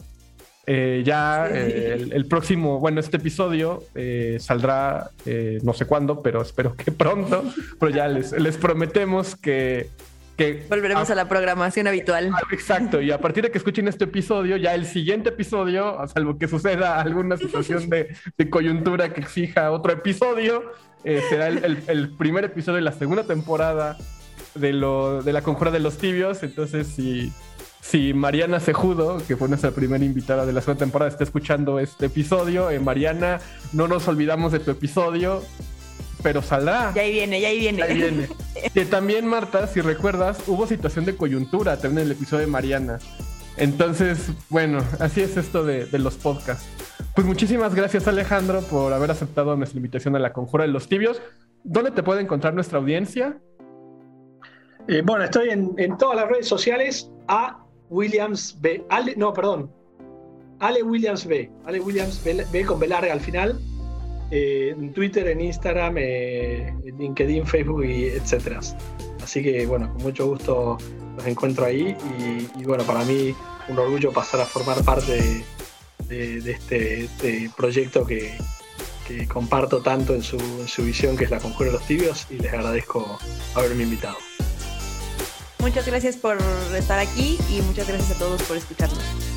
Eh, ya eh, el, próximo, bueno, este episodio eh, saldrá no sé cuándo, pero espero que pronto. Pero ya les, les prometemos que, que volveremos a, la programación habitual. Ah, exacto, y a partir de que escuchen este episodio, ya el siguiente episodio, a salvo que suceda alguna situación de, de coyuntura que exija otro episodio, será el, el, primer episodio de la segunda temporada de, lo, de la Conjura de los Tibios. Entonces, si si Mariana Cejudo, que fue nuestra primera invitada de la segunda temporada, está escuchando este episodio, eh, Mariana, no nos olvidamos de tu episodio, pero saldrá. Ya ahí viene, ya ahí viene. Ya ahí viene. que también, Marta, si recuerdas, hubo situación de coyuntura también en el episodio de Mariana. Entonces, bueno, así es esto de, los podcasts. Pues muchísimas gracias, Alejandro, por haber aceptado nuestra invitación a la Conjura de los Tibios. ¿Dónde te puede encontrar nuestra audiencia? Eh, bueno, estoy en, en, todas las redes sociales a Williams B. Ale, no, perdón. Ale Williams B. Ale Williams B, con B larga al final. Eh, en Twitter, en Instagram, eh, en LinkedIn, Facebook y etcétera. Así que bueno, con mucho gusto los encuentro ahí y, bueno, para mí un orgullo pasar a formar parte de, este, este, proyecto que, comparto tanto en su, en su visión que es la Conjura de los Tibios y les agradezco haberme invitado. Muchas gracias por estar aquí y muchas gracias a todos por escucharnos.